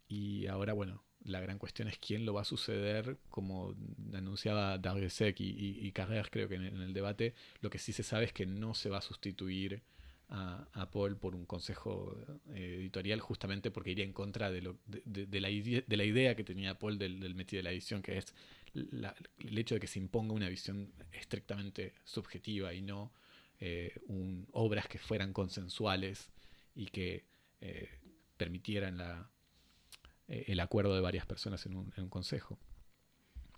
Y ahora, bueno, la gran cuestión es quién lo va a suceder, como anunciaba Dargesek y, y, y Carrer, creo que en, el debate, lo que sí se sabe es que no se va a sustituir a, Paul por un consejo eh, editorial justamente porque iría en contra de, lo, de, la, de la, idea que tenía Paul del, del de la edición, que es el hecho de que se imponga una visión estrictamente subjetiva y no eh, obras que fueran consensuales y que eh, permitieran la, eh, el acuerdo de varias personas en un, consejo.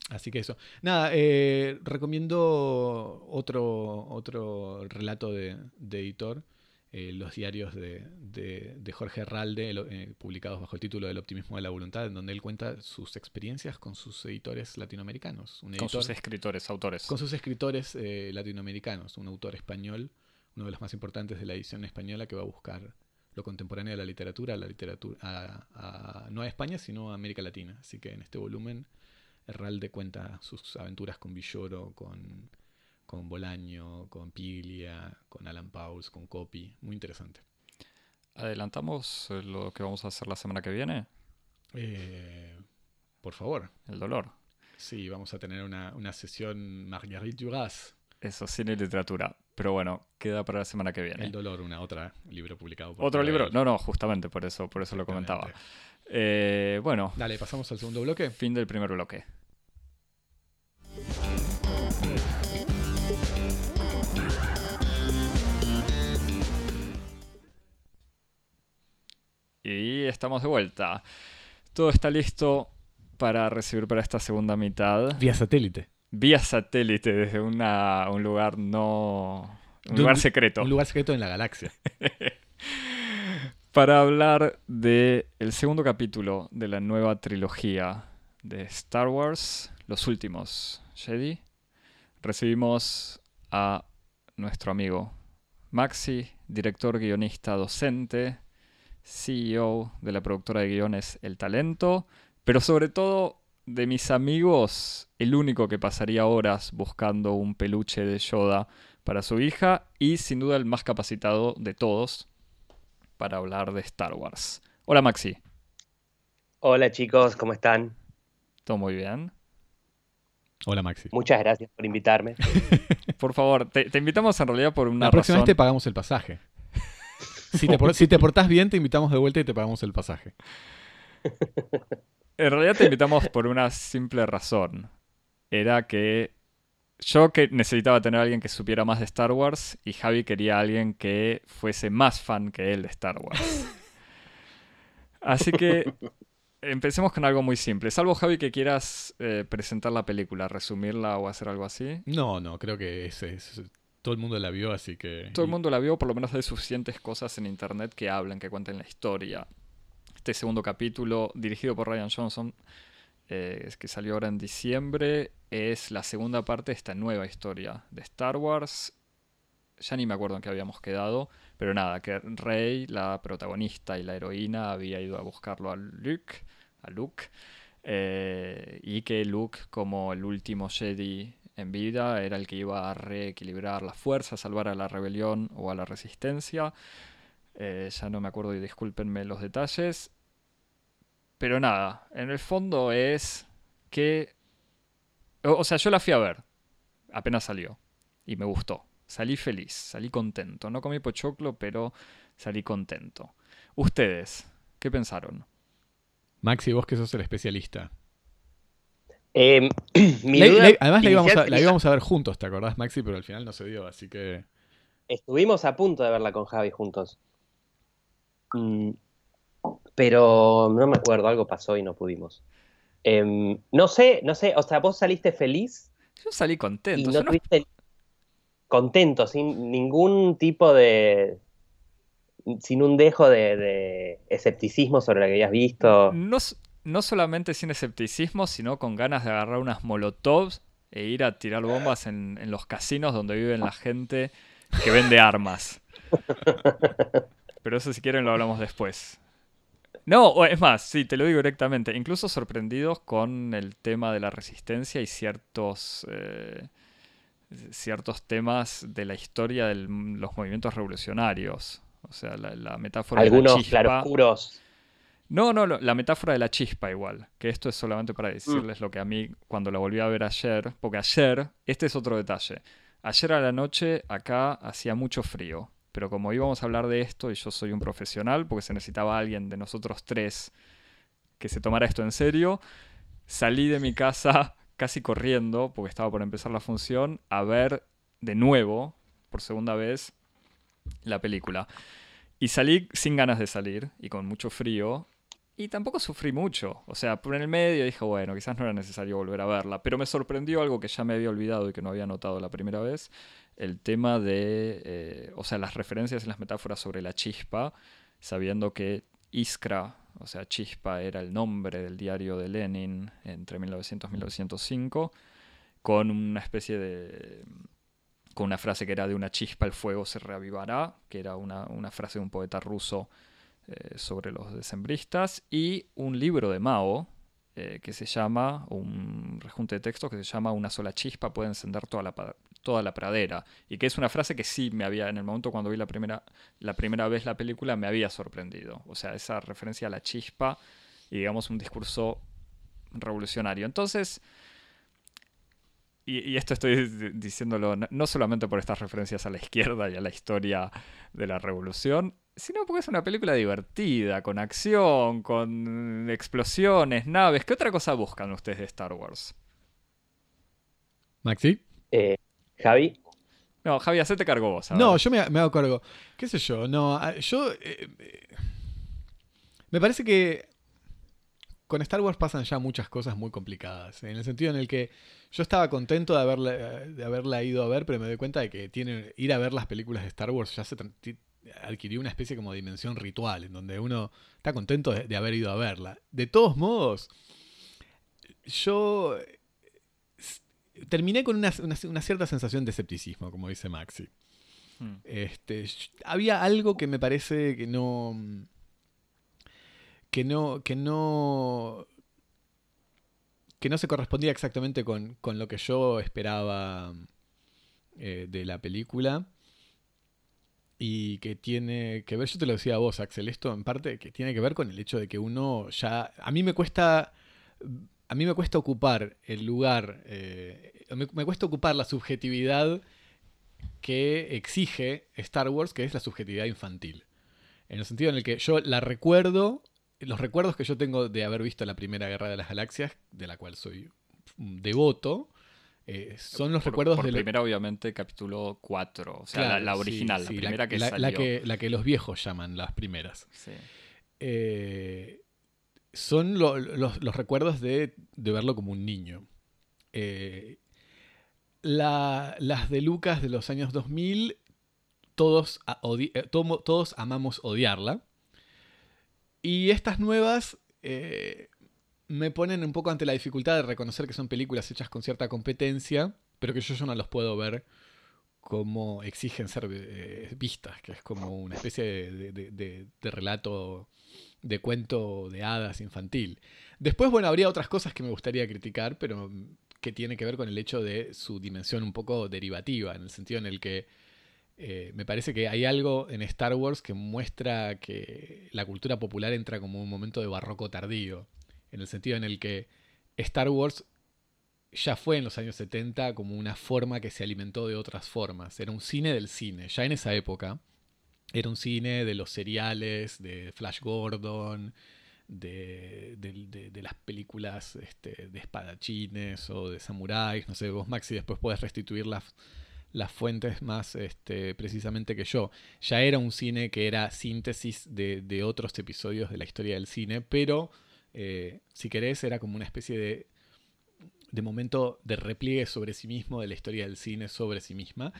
Así que eso. Nada, eh, recomiendo otro, otro relato de, editor, eh, los diarios de, Jorge Herralde, publicados bajo el título del optimismo de la voluntad, en donde él cuenta sus experiencias con sus editores latinoamericanos. con sus escritores, autores. Con sus escritores latinoamericanos, un autor español, uno de los más importantes de la edición española que va a buscar lo contemporáneo de la literatura, la literatura a, no a España, sino a América Latina. Así que en este volumen Herralde cuenta sus aventuras con Villoro, con, con Bolaño, con Piglia, con Alan Pauls, con Copy. Muy interesante. ¿Adelantamos lo que vamos a hacer la semana que viene? Eh, por favor. El dolor. Sí, vamos a tener una, una sesión Marguerite Duras. Eso, cine y literatura. Pero bueno, queda para la semana que viene. El dolor, una otra libro publicado. Por ¿Otro libro? No, no, justamente por eso, por eso lo comentaba. Eh, bueno. Dale, pasamos al segundo bloque. Fin del primer bloque. Y estamos de vuelta. Todo está listo para recibir para esta segunda mitad. Vía satélite vía satélite desde una, un lugar no... Un lugar secreto. Un lugar secreto en la galaxia. Para hablar del el segundo capítulo de la nueva trilogía de Star Wars, Los Últimos Jedi, recibimos a nuestro amigo Maxi, director, guionista, docente, CEO de la productora de guiones El Talento, pero sobre todo de mis amigos, el único que pasaría horas buscando un peluche de Yoda para su hija y sin duda el más capacitado de todos para hablar de Star Wars. Hola Maxi. Hola chicos, ¿cómo están? Todo muy bien. Hola Maxi. Muchas gracias por invitarme. por favor, te, invitamos en realidad por una La próxima vez te pagamos el pasaje. Si te, si te portás bien, te invitamos de vuelta y te pagamos el pasaje. En realidad te invitamos por una simple razón. Era que yo que necesitaba tener a alguien que supiera más de Star Wars y Javi quería a alguien que fuese más fan que él de Star Wars. Así que empecemos con algo muy simple. Salvo Javi que quieras eh, presentar la película, resumirla o hacer algo así. No, no, creo que es, todo el mundo la vio, así que... Todo el mundo la vio, por lo menos hay suficientes cosas en internet que hablen, que cuenten la historia este segundo capítulo, dirigido por Ryan Johnson, eh, que salió ahora en diciembre, es la segunda parte de esta nueva historia de Star Wars. Ya ni me acuerdo en qué habíamos quedado, pero nada, que Rey, la protagonista y la heroína, había ido a buscarlo a Luke, a Luke eh, y que Luke, como el último Jedi en vida, era el que iba a reequilibrar la fuerza, salvar a la rebelión o a la resistencia. Eh, ya no me acuerdo y discúlpenme los detalles. Pero nada, en el fondo es que... O, sea, yo la fui a ver. Apenas salió. Y me gustó. Salí feliz, salí contento. No comí pochoclo, pero salí contento. Ustedes, ¿qué pensaron? Maxi, vos que sos el especialista. Em, además la íbamos, a, la íbamos, a, ver juntos, ¿te acordás, Maxi? Pero al final no se dio, así que... estuvimos a punto de verla con Javi juntos. Pero no me acuerdo, algo pasó y no pudimos. Em, no sé, no sé, o sea, vos saliste feliz Yo salí y contento. no yo no- tuviste contento, sin ningún tipo de. sin un dejo de, de escepticismo sobre lo que habías visto. no, no solamente sin escepticismo, sino con ganas de agarrar unas molotovs e ir a tirar bombas en, en los casinos donde viven la gente que vende armas. Pero eso si quieren lo hablamos después. No, es más, sí, te lo digo directamente. Incluso sorprendidos con el tema de la resistencia y ciertos, eh, ciertos temas de la historia de los movimientos revolucionarios. O sea, la, la metáfora de la Algunos chispa. claroscuros. No, no, la metáfora de la chispa igual, que esto es solamente para decirles lo que a mí cuando la volví a ver ayer, porque ayer, este es otro detalle, ayer a la noche acá hacía mucho frío, pero como íbamos a hablar de esto y yo soy un profesional, porque se necesitaba alguien de nosotros tres que se tomara esto en serio, salí de mi casa casi corriendo, porque estaba por empezar la función, a ver de nuevo, por segunda vez, la película. Y salí sin ganas de salir y con mucho frío. Y tampoco sufrí mucho. O sea, por en el medio dije, bueno, quizás no era necesario volver a verla. Pero me sorprendió algo que ya me había olvidado y que no había notado la primera vez. El tema de, eh, o sea, las referencias y las metáforas sobre la chispa, sabiendo que Iskra, o sea, chispa era el nombre del diario de Lenin entre 1900 y 1905, con una especie de con una frase que era de una chispa el fuego se reavivará, que era una, una frase de un poeta ruso eh, sobre los decembristas, y un libro de Mao eh, que se llama, un rejunte de textos que se llama Una sola chispa puede encender toda la, toda la pradera, y que es una frase que sí me había, en el momento cuando vi la primera, la primera vez la película, me había sorprendido. O sea, esa referencia a la chispa y digamos un discurso revolucionario. Entonces, y, y esto estoy di- diciéndolo no- solamente por estas referencias a la izquierda y a la historia de la revolución, sino porque es una película divertida, con acción, con explosiones, naves. ¿Qué otra cosa buscan ustedes de Star Wars? Maxi. Eh, Javi, No, Javi, hacete cargo vos. No, yo me, me hago cargo. ¿Qué sé yo? No, yo. eh, eh, me parece que con Star Wars pasan ya muchas cosas muy complicadas. En el sentido en el que yo estaba contento de haberla, de haberla ido a ver, pero me doy cuenta de que tiene, ir a ver las películas de Star Wars ya se adquirió una especie como de dimensión ritual, en donde uno está contento de, de haber ido a verla. De todos modos, yo terminé con una, una- una cierta sensación de escepticismo, como dice Maxi. Hmm. Este, había algo que me parece que no. Que no. que no. que no se correspondía exactamente con, con lo que yo esperaba eh, de la película. Y que tiene que ver, yo te lo decía a vos, Axel, esto en parte que tiene que ver con el hecho de que uno ya. A mí me cuesta. A mí me cuesta ocupar el lugar. eh, me, me cuesta ocupar la subjetividad que exige Star Wars, que es la subjetividad infantil. En el sentido en el que yo la recuerdo, los recuerdos que yo tengo de haber visto la primera Guerra de las Galaxias, de la cual soy devoto, eh, son los Por- recuerdos por de la- primera, obviamente, capítulo 4. O sea, la, Claro, la sí, original, sí, la primera que la, salió. la que, la que los viejos llaman las primeras. Sí. Eh, son lo- los, los recuerdos de, de verlo como un niño. Eh, la- las de Lucas de los años 2000, todos, a- odi- eh, tomo- todos amamos odiarla. Y estas nuevas eh, me ponen un poco ante la dificultad de reconocer que son películas hechas con cierta competencia, pero que yo, no los puedo ver como exigen ser eh, vistas, que es como una especie de, de- de- de relato, de cuento de hadas infantil. Después, bueno, habría otras cosas que me gustaría criticar, pero mm, que tiene que ver con el hecho de su dimensión un poco derivativa, en el sentido en el que eh, me parece que hay algo en Star Wars que muestra que la cultura popular entra como un momento de barroco tardío, en el sentido en el que Star Wars ya fue en los años 70 como una forma que se alimentó de otras formas. Era un cine del cine. Ya en esa época era un cine de los seriales, de Flash Gordon, de, las películas este, de espadachines o de samuráis. No sé, vos Maxi después podés restituir las, fuentes más este, precisamente que yo. Ya era un cine que era síntesis de, otros episodios de la historia del cine, pero eh, si querés era como una especie de, de momento de repliegue sobre sí mismo de la historia del cine sobre sí misma.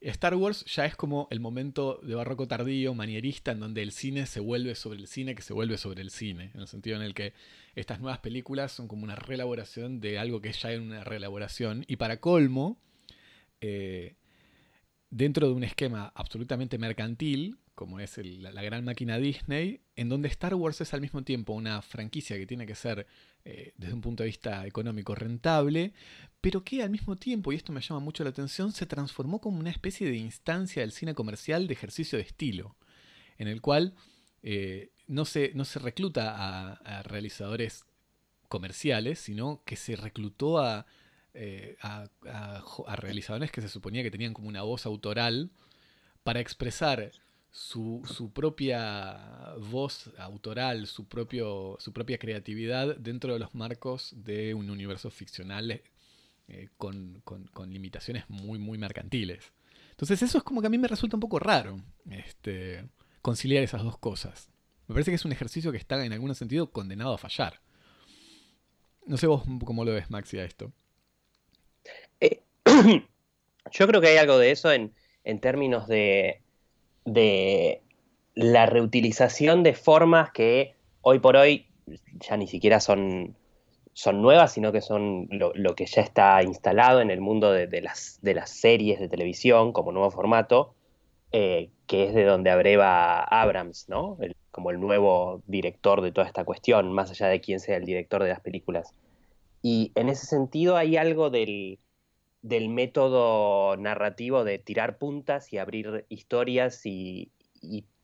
Star Wars ya es como el momento de barroco tardío, manierista, en donde el cine se vuelve sobre el cine que se vuelve sobre el cine, en el sentido en el que estas nuevas películas son como una reelaboración de algo que ya era una reelaboración, y para colmo, eh, dentro de un esquema absolutamente mercantil, como es la, gran máquina Disney, en donde Star Wars es al mismo tiempo una franquicia que tiene que ser, eh, desde un punto de vista económico, rentable, pero que al mismo tiempo, y esto me llama mucho la atención, se transformó como una especie de instancia del cine comercial de ejercicio de estilo, en el cual eh, no, se, no se recluta a realizadores comerciales, sino que se reclutó a eh, a, realizadores que se suponía que tenían como una voz autoral para expresar su, propia voz autoral, su, propia creatividad dentro de los marcos de un universo ficcional eh, con, limitaciones muy, muy mercantiles. Entonces eso es como que a mí me resulta un poco raro este, conciliar esas dos cosas. Me parece que es un ejercicio que está en algún sentido condenado a fallar. No sé vos cómo lo ves, Maxi, a esto. Yo creo que hay algo de eso en, términos de, la reutilización de formas que hoy por hoy ya ni siquiera son, son nuevas, sino que son lo, que ya está instalado en el mundo de, las, de las series de televisión como nuevo formato, eh, que es de donde abreva Abrams, ¿no? como el nuevo director de toda esta cuestión, más allá de quién sea el director de las películas. Y en ese sentido hay algo del, del método narrativo de tirar puntas y abrir historias y,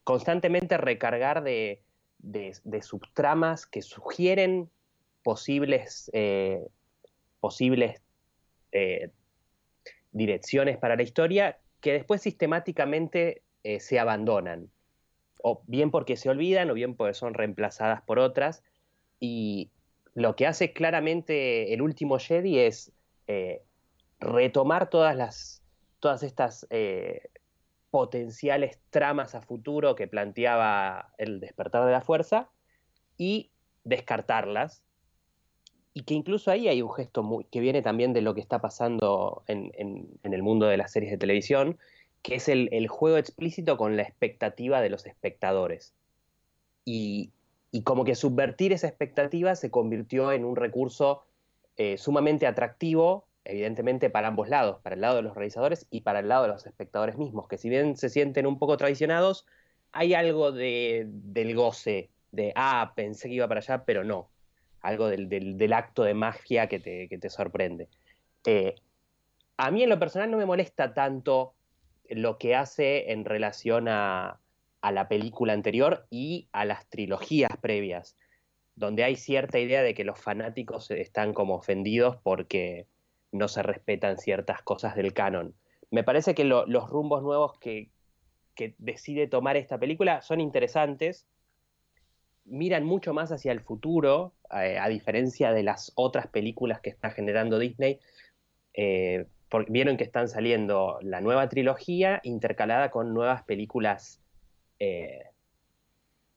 constantemente recargar de, subtramas que sugieren posibles, eh, posibles eh, direcciones para la historia que después sistemáticamente eh, se abandonan. O bien porque se olvidan o bien porque son reemplazadas por otras. Y lo que hace claramente el último Jedi es retomar todas las todas estas eh, potenciales tramas a futuro que planteaba el despertar de la fuerza y descartarlas y que incluso ahí hay un gesto muy, que viene también de lo que está pasando en, el mundo de las series de televisión, que es el, juego explícito con la expectativa de los espectadores. Y, como que subvertir esa expectativa se convirtió en un recurso eh, sumamente atractivo evidentemente para ambos lados, para el lado de los realizadores y para el lado de los espectadores mismos, que si bien se sienten un poco traicionados, hay algo de, del goce, de, ah, pensé que iba para allá, pero no, algo del, acto de magia que te, sorprende. Eh, a mí en lo personal no me molesta tanto lo que hace en relación a, a la película anterior y a las trilogías previas, donde hay cierta idea de que los fanáticos están como ofendidos porque no se respetan ciertas cosas del canon. Me parece que los rumbos nuevos que, decide tomar esta película son interesantes, miran mucho más hacia el futuro, eh, a diferencia de las otras películas que está generando Disney. Eh, porque vieron que están saliendo la nueva trilogía intercalada con nuevas películas, eh,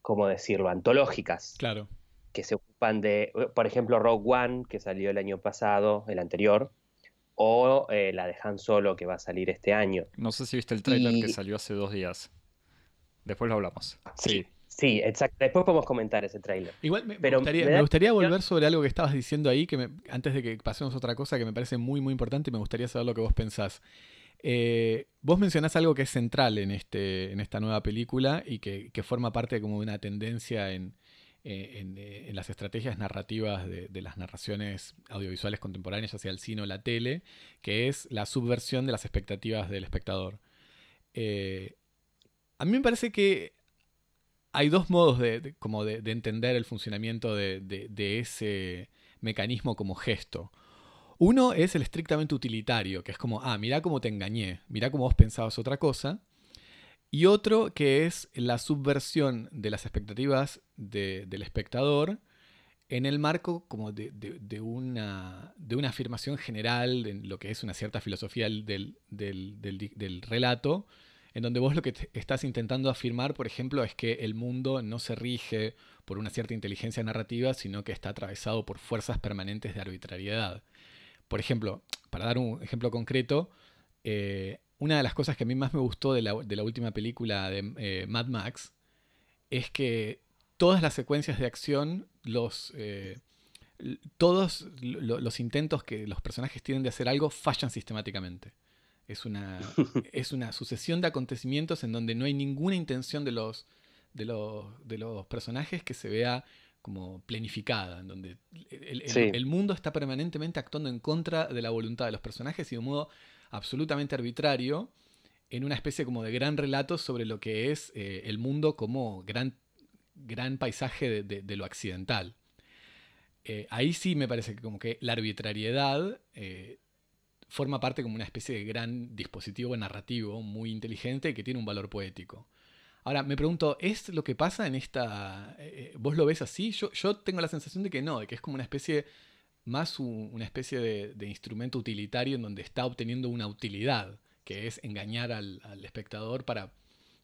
¿cómo decirlo?, antológicas. Claro. Que se ocupan de, por ejemplo, Rogue One, que salió el año pasado, el anterior, o eh, la de Han Solo que va a salir este año. No sé si viste el trailer que salió hace dos días. Después lo hablamos. Sí, sí, exacto. Después podemos comentar ese trailer. Igual me, gustaría, volver sobre algo que estabas diciendo ahí, que antes de que pasemos a otra cosa que me parece muy, muy importante y me gustaría saber lo que vos pensás. Eh, vos mencionás algo que es central en, este, en esta nueva película y que, que forma parte como de una tendencia en, eh, eh, en, las estrategias narrativas de, las narraciones audiovisuales contemporáneas, hacia el cine o la tele, que es la subversión de las expectativas del espectador. Eh, a mí me parece que hay dos modos de, como de, entender el funcionamiento de, ese mecanismo como gesto. Uno es el estrictamente utilitario, que es como, ah, mira cómo te engañé, mira cómo vos pensabas otra cosa. Y otro que es la subversión de las expectativas del espectador en el marco como de, una, de una afirmación general en lo que es una cierta filosofía del, del, relato, en donde vos lo que estás intentando afirmar, por ejemplo, es que el mundo no se rige por una cierta inteligencia narrativa, sino que está atravesado por fuerzas permanentes de arbitrariedad. Por ejemplo, para dar un ejemplo concreto, eh, una de las cosas que a mí más me gustó de la, última película de eh, Mad Max es que todas las secuencias de acción, los, eh, todos los intentos que los personajes tienen de hacer algo fallan sistemáticamente. Es una, es una sucesión de acontecimientos en donde no hay ninguna intención de los, de los, de los personajes que se vea como planificada, en donde el, el, mundo está permanentemente actuando en contra de la voluntad de los personajes y de un modo absolutamente arbitrario, en una especie como de gran relato sobre lo que es eh, el mundo como gran gran paisaje de, lo accidental. Eh, ahí sí me parece que como que la arbitrariedad eh, forma parte como una especie de gran dispositivo narrativo muy inteligente que tiene un valor poético. Ahora, me pregunto, ¿es lo que pasa en esta... ¿Vos lo ves así? Yo, yo, tengo la sensación de que no, de que es como una especie, más una especie de, instrumento utilitario en donde está obteniendo una utilidad, que es engañar al espectador para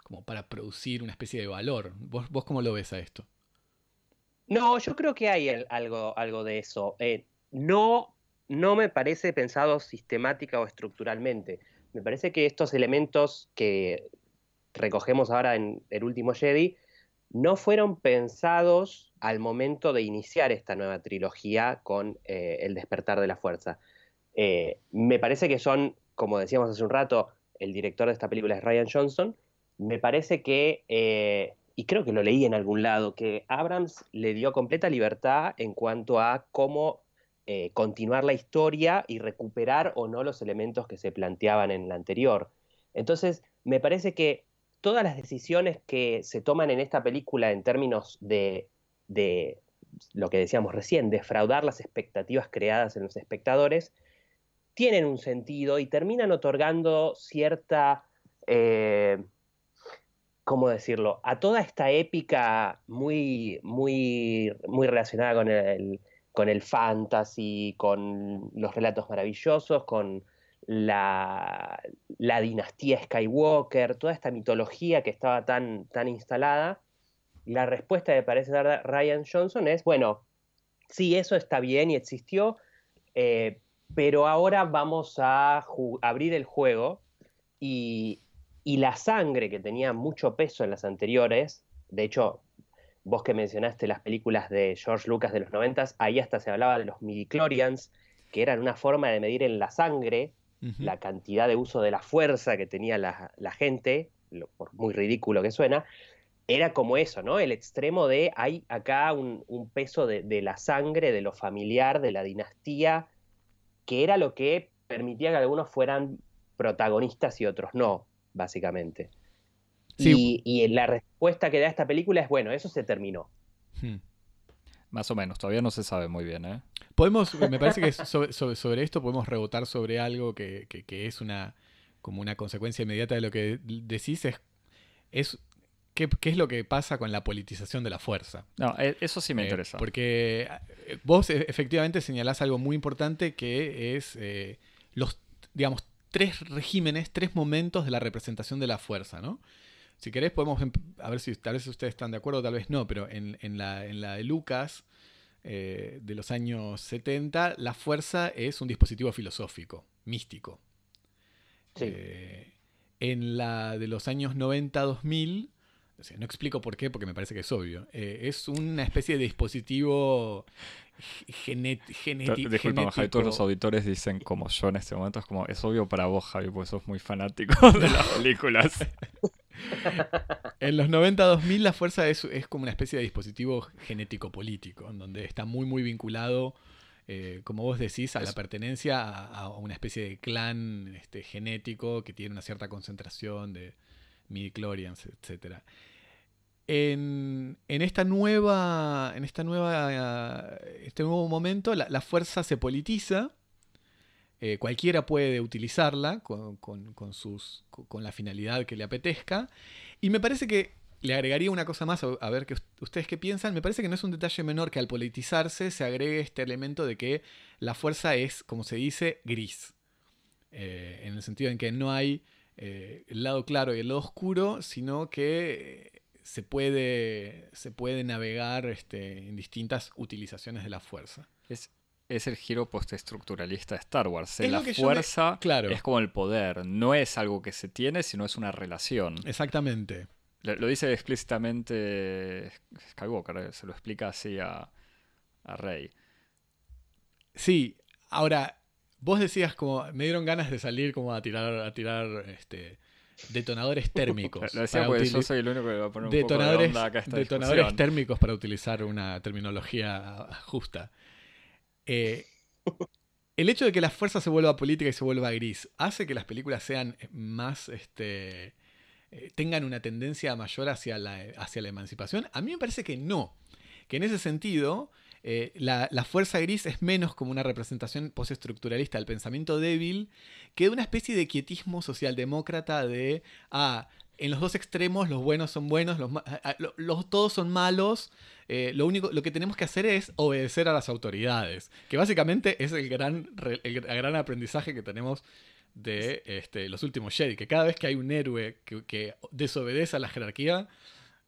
como para producir una especie de valor. ¿Vos, vos cómo lo ves a esto? No, yo creo que hay algo, algo de eso. Eh, no, no me parece pensado sistemática o estructuralmente. Me parece que estos elementos que recogemos ahora en el último Jedi no fueron pensados al momento de iniciar esta nueva trilogía con eh, El despertar de la fuerza. Eh, me parece que son, como decíamos hace un rato, el director de esta película es Ryan Johnson, me parece que, eh, y creo que lo leí en algún lado, que Abrams le dio completa libertad en cuanto a cómo continuar la historia y recuperar o no los elementos que se planteaban en la anterior. Entonces, me parece que todas las decisiones que se toman en esta película en términos de, de lo que decíamos recién, defraudar las expectativas creadas en los espectadores, tienen un sentido y terminan otorgando cierta... Eh, ¿cómo decirlo? A toda esta épica muy, muy, muy relacionada con el, con el fantasy, con los relatos maravillosos, con la, la, dinastía Skywalker, toda esta mitología que estaba tan, tan instalada, la respuesta que parece dar Ryan Johnson es, bueno, sí, eso está bien y existió, eh, pero ahora vamos a abrir el juego y, y la sangre que tenía mucho peso en las anteriores, de hecho, vos que mencionaste las películas de George Lucas de los 90, ahí hasta se hablaba de los midichlorians, que eran una forma de medir en la sangre la cantidad de uso de la fuerza que tenía la, gente, por muy ridículo que suena, era como eso, ¿no? El extremo de hay acá un, peso de, de, la sangre, de lo familiar, de la dinastía, que era lo que permitía que algunos fueran protagonistas y otros no básicamente. Y, la respuesta que da esta película es, bueno, eso se terminó. Hmm. Más o menos, todavía no se sabe muy bien, ¿eh? Podemos, me parece que sobre, esto podemos rebotar sobre algo que, es una como una consecuencia inmediata de lo que decís, es, es ¿Qué, es lo que pasa con la politización de la fuerza? No, e, eso sí me eh, interesa. Porque eh, vos e, efectivamente señalás algo muy importante que es eh, los, digamos, tres regímenes, tres momentos de la representación de la fuerza, ¿no? Si querés podemos, em, a ver si tal vez ustedes están de acuerdo, tal vez no, pero en, la, de Lucas eh, de los años 70, la fuerza es un dispositivo filosófico, místico. Eh, en la de los años 90-2000, no explico por qué, porque me parece que es obvio, eh, es una especie de dispositivo genético. Disculpa, Javi, todos los auditores dicen como yo en este momento, es como, es obvio para vos, Javi, porque sos muy fanático de las películas. en los 90-2000 la fuerza es, como una especie de dispositivo genético político, en donde está muy, muy vinculado, eh, como vos decís, a la pertenencia a, una especie de clan este, genético que tiene una cierta concentración de midichlorians, etcétera en, esta nueva, en esta nueva, este nuevo momento, la, fuerza se politiza. Eh, cualquiera puede utilizarla con, sus, con la finalidad que le apetezca. Y me parece que le agregaría una cosa más, a, ver que us- ustedes qué piensan. Me parece que no es un detalle menor que al politizarse se agregue este elemento de que la fuerza es, como se dice, gris. Eh, en el sentido en que no hay eh, el lado claro y el lado oscuro, sino que eh, se puede, se puede navegar este, en distintas utilizaciones de la fuerza. Es, es el giro postestructuralista de Star Wars. Es la me- fuerza claro. es como el poder. No es algo que se tiene, sino es una relación. Exactamente. Lo, lo dice explícitamente Skywalker, eh, se lo explica así a, a Rey. Sí, ahora, vos decías como, me dieron ganas de salir como a tirar, a tirar este, detonadores térmicos. Lo decía porque yo soy el único que va a poner un poco de detonadores, onda acá a esta detonadores discusión. térmicos para utilizar una terminología justa. Eh, el hecho de que la fuerza se vuelva política y se vuelva gris hace que las películas sean más este, eh, tengan una tendencia mayor hacia la, hacia la emancipación. A mí me parece que no. Que en ese sentido, eh, la, fuerza gris es menos como una representación postestructuralista del pensamiento débil que de una especie de quietismo socialdemócrata de, ah, en los dos extremos los buenos son buenos, los, todos son malos, eh, lo único lo que tenemos que hacer es obedecer a las autoridades, que básicamente es el gran, el gran aprendizaje que tenemos de este, los últimos Jedi, que cada vez que hay un héroe que desobedece a la jerarquía,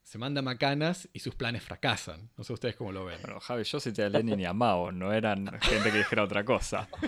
se manda macanas y sus planes fracasan. No sé ustedes cómo lo ven. Bueno, Javi, yo cité a Lenin y a Mao, no eran gente que dijera otra cosa.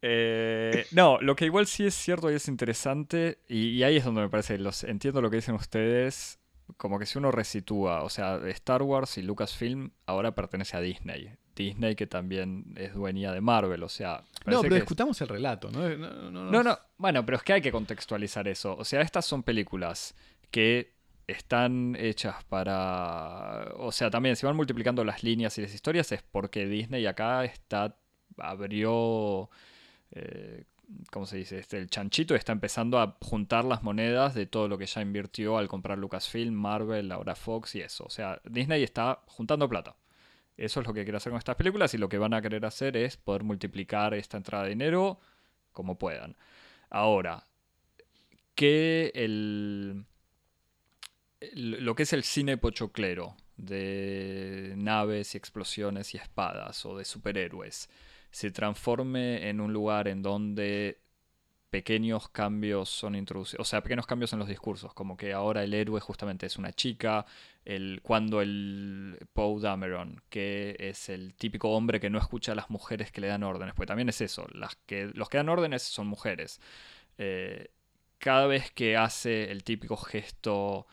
Eh, no, lo que igual sí es cierto y es interesante, y, y ahí es donde me parece, los, entiendo lo que dicen ustedes, como que si uno resitúa, o sea, Star Wars y Lucasfilm ahora pertenece a Disney. Disney que también es dueña de Marvel, o sea... No, pero que es- discutamos el relato, ¿no? No, no, no, no, bueno, pero es que hay que contextualizar eso. O sea, estas son películas que están hechas para... O sea, también si van multiplicando las líneas y las historias es porque Disney acá está... abrió... eh, ¿Cómo se dice? Este, el chanchito está empezando a juntar las monedas de todo lo que ya invirtió al comprar Lucasfilm, Marvel, ahora Fox y eso. O sea, Disney está juntando plata. Eso es lo que quiere hacer con estas películas y lo que van a querer hacer es poder multiplicar esta entrada de dinero como puedan. Ahora, que el, el- lo que es el cine pochoclero de naves y explosiones y espadas o de superhéroes se transforme en un lugar en donde pequeños cambios son introducidos, o sea, pequeños cambios en los discursos, como que ahora el héroe justamente es una chica, el, cuando el Poe Dameron, que es el típico hombre que no escucha a las mujeres que le dan órdenes, pues también es eso, las que, los que dan órdenes son mujeres. Eh, cada vez que hace el típico gesto,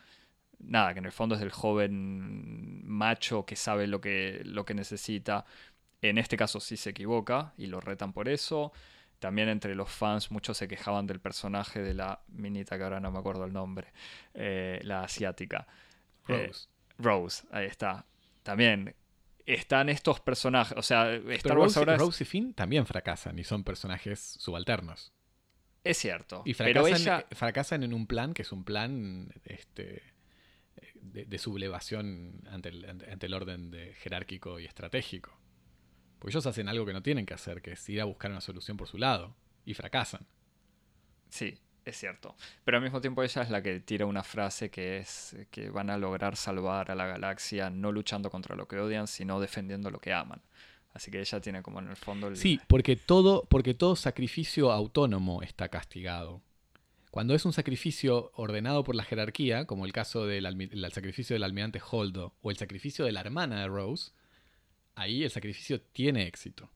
nada, que en el fondo es del joven macho que sabe lo que, lo que necesita, en este caso sí se equivoca y lo retan por eso. También entre los fans muchos se quejaban del personaje de la minita, que ahora no me acuerdo el nombre, eh, la asiática. Eh, Rose. Rose, ahí está. También están estos personajes, o sea, Star Pero Wars Rose, ahora es, Rose y Finn también fracasan y son personajes subalternos. es cierto. Y pero fracasan, ella, eh, fracasan en un plan que es un plan este, de, de sublevación ante el, ante- ante el orden de- jerárquico y estratégico. Porque ellos hacen algo que no tienen que hacer, que es ir a buscar una solución por su lado. Y fracasan. Sí, es cierto. Pero al mismo tiempo ella es la que tira una frase que es que van a lograr salvar a la galaxia no luchando contra lo que odian, sino defendiendo lo que aman. Así que ella tiene como en el fondo el... Sí, porque todo, porque todo sacrificio autónomo está castigado. Cuando es un sacrificio ordenado por la jerarquía, como el caso del el sacrificio del almirante Holdo o el sacrificio de la hermana de Rose, ahí el sacrificio tiene éxito.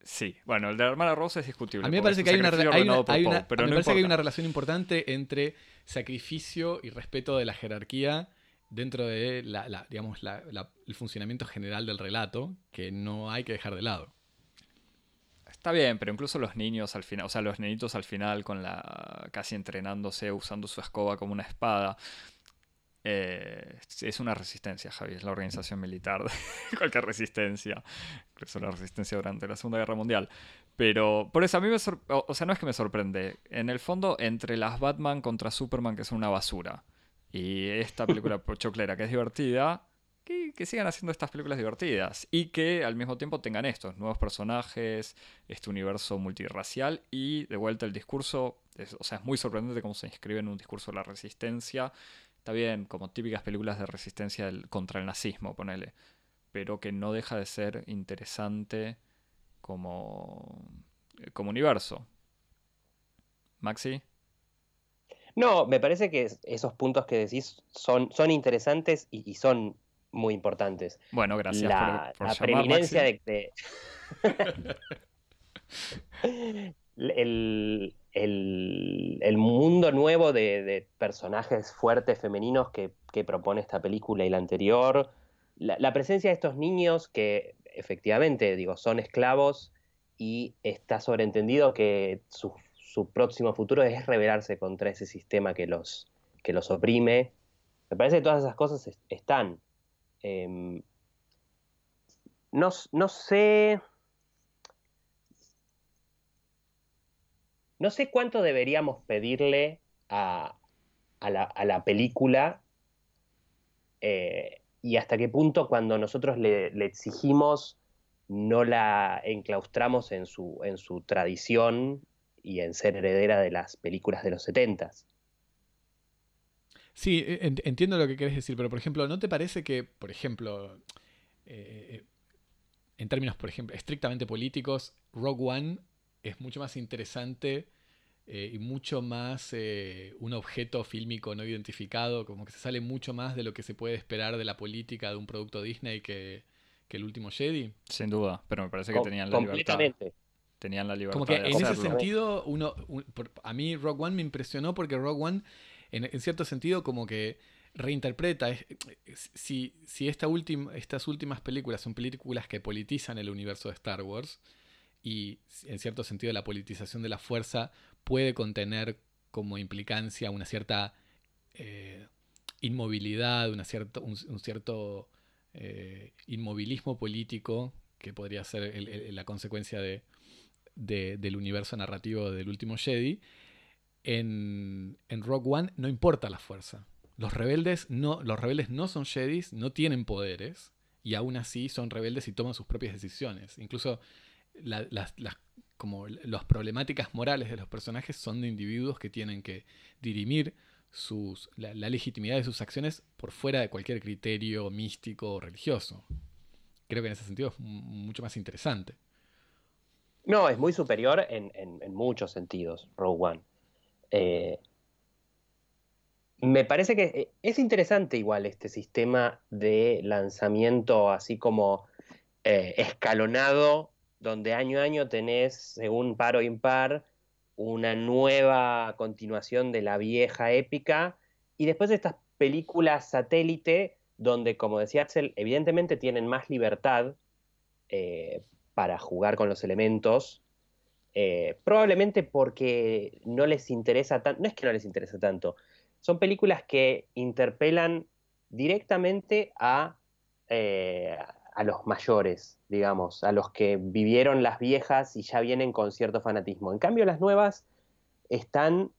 Sí, bueno, el de la hermana Rosa es discutible. A mí me parece que hay una, hay una- ordenado por hay Poe, una- pero me no parece que hay una importa. relación importante entre sacrificio y respeto de la jerarquía dentro de la, la- digamos, la- la- el funcionamiento general del relato que no hay que dejar de lado. Está bien, pero incluso los niños al final, o sea, los nenitos al final con la casi entrenándose, usando su escoba como una espada. eh, es una resistencia, Javi, es la organización militar de cualquier resistencia, incluso la resistencia durante la Segunda Guerra Mundial. Pero por eso a mí me o, sea, no es que me sorprende. En el fondo, entre las Batman contra Superman, que son una basura, y esta película pochoclera que es divertida, que, sigan haciendo estas películas divertidas y que al mismo tiempo tengan estos nuevos personajes, este universo multirracial y de vuelta el discurso o sea, es muy sorprendente cómo se inscribe en un discurso de la resistencia. Está bien, como típicas películas de resistencia contra el nazismo, ponele. Pero que no deja de ser interesante como, como universo. Maxi. No, me parece que esos puntos que decís son, son interesantes y, son muy importantes. Bueno, gracias la, por, la preeminencia de, el, el, mundo nuevo de, personajes fuertes femeninos que, propone esta película y la anterior, la, presencia de estos niños que efectivamente, digo, son esclavos y está sobreentendido que su, próximo futuro es rebelarse contra ese sistema que los, que los oprime. Me parece que todas esas cosas están. Em, no, sé No sé cuánto deberíamos pedirle a, la, película eh, y hasta qué punto cuando nosotros le, exigimos no la enclaustramos en su, en su tradición y en ser heredera de las películas de los setentas. Sí, e, entiendo lo que quieres decir, pero por ejemplo, ¿no te parece que, por ejemplo, eh, en términos, por ejemplo, estrictamente políticos, Rogue One es mucho más interesante eh, y mucho más eh, un objeto fílmico no identificado, como que se sale mucho más de lo que se puede esperar de la política de un producto Disney que, el último Jedi. Sin duda, pero me parece que tenían la libertad. Tenían la libertad. Como que en ese sentido, uno, a mí Rogue One me impresionó porque Rogue One, en, cierto sentido, como que reinterpreta. Si, si esta estas últimas películas son películas que politizan el universo de Star Wars, y en cierto sentido la politización de la fuerza puede contener como implicancia una cierta eh, inmovilidad, una un, cierto eh, inmovilismo político que podría ser la consecuencia de, del universo narrativo del último Jedi. En, en Rogue One no importa la fuerza. Los rebeldes no, los rebeldes no son Jedis, no tienen poderes, y aún así son rebeldes y toman sus propias decisiones. Incluso las, como las problemáticas morales de los personajes son de individuos que tienen que dirimir sus, la, legitimidad de sus acciones por fuera de cualquier criterio místico o religioso. Creo que en ese sentido es mucho más interesante. No, es muy superior en, muchos sentidos, Rogue One. Eh, me parece que es interesante igual este sistema de lanzamiento así como eh, escalonado donde año a año tenés, según par o impar, una nueva continuación de la vieja épica, y después de estas películas satélite, donde, como decía Axel, evidentemente tienen más libertad eh, para jugar con los elementos, eh, probablemente porque no les interesa tanto, no es que no les interesa tanto, son películas que interpelan directamente a, eh, a los mayores, digamos, a los que vivieron las viejas y ya vienen con cierto fanatismo. En cambio, las nuevas están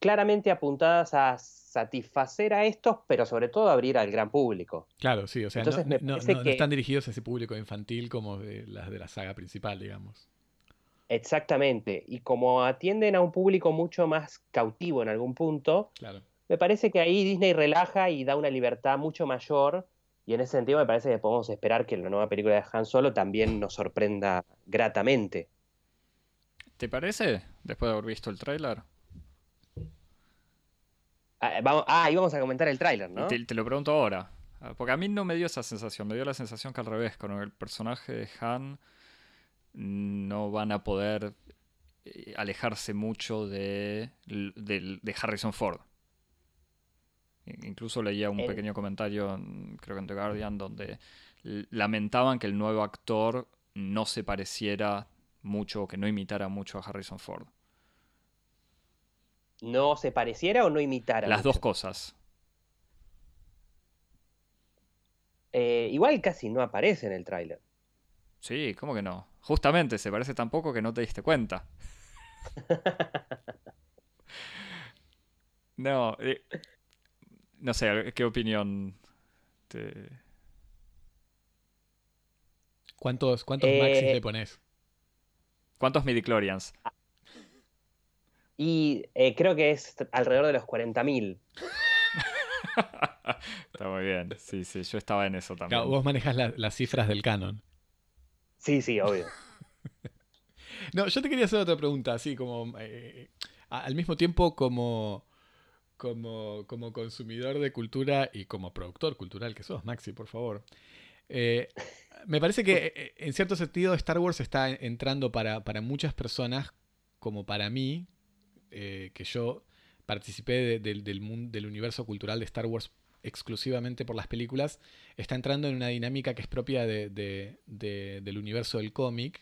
claramente apuntadas a satisfacer a estos, pero sobre todo a abrir al gran público. Claro, sí, o sea, no, están dirigidos a ese público infantil como de las de la saga principal, digamos. Exactamente, y como atienden a un público mucho más cautivo en algún punto, me parece que ahí Disney relaja y da una libertad mucho mayor y en ese sentido me parece que podemos esperar que la nueva película de Han Solo también nos sorprenda gratamente. ¿Te parece? Después de haber visto el tráiler. Ah, vamos, ah, íbamos a comentar el tráiler, ¿no? Te, lo pregunto ahora. Ah, porque a mí no me dio esa sensación. Me dio la sensación que al revés, con el personaje de Han no van a poder eh, alejarse mucho de, de Harrison Ford. Incluso leía un pequeño comentario, creo que en The Guardian, donde lamentaban que el nuevo actor no se pareciera mucho o que no imitara mucho a Harrison Ford. ¿No se pareciera o no imitara? Las dos cosas. Eh, igual casi no aparece en el tráiler. Sí, ¿cómo que no? Justamente, se parece tan poco que no te diste cuenta. no, eh, no sé, ¿qué opinión te... ¿Cuántos, cuántos Maxis le pones? ¿Cuántos midichlorians? Y eh, creo que es alrededor de los 40.000. Está muy bien. Sí, sí, yo estaba en eso también. Claro, vos manejas la- las cifras del canon. Sí, sí, obvio. No, yo te quería hacer otra pregunta, así como eh, al mismo tiempo como, como, como consumidor de cultura y como productor cultural que sos, Maxi, por favor. Eh, me parece que eh, en cierto sentido Star Wars está entrando para, para muchas personas, como para mí, eh, que yo participé de- mun- del universo cultural de Star Wars exclusivamente por las películas, está entrando en una dinámica que es propia de- de- de- del universo del cómic,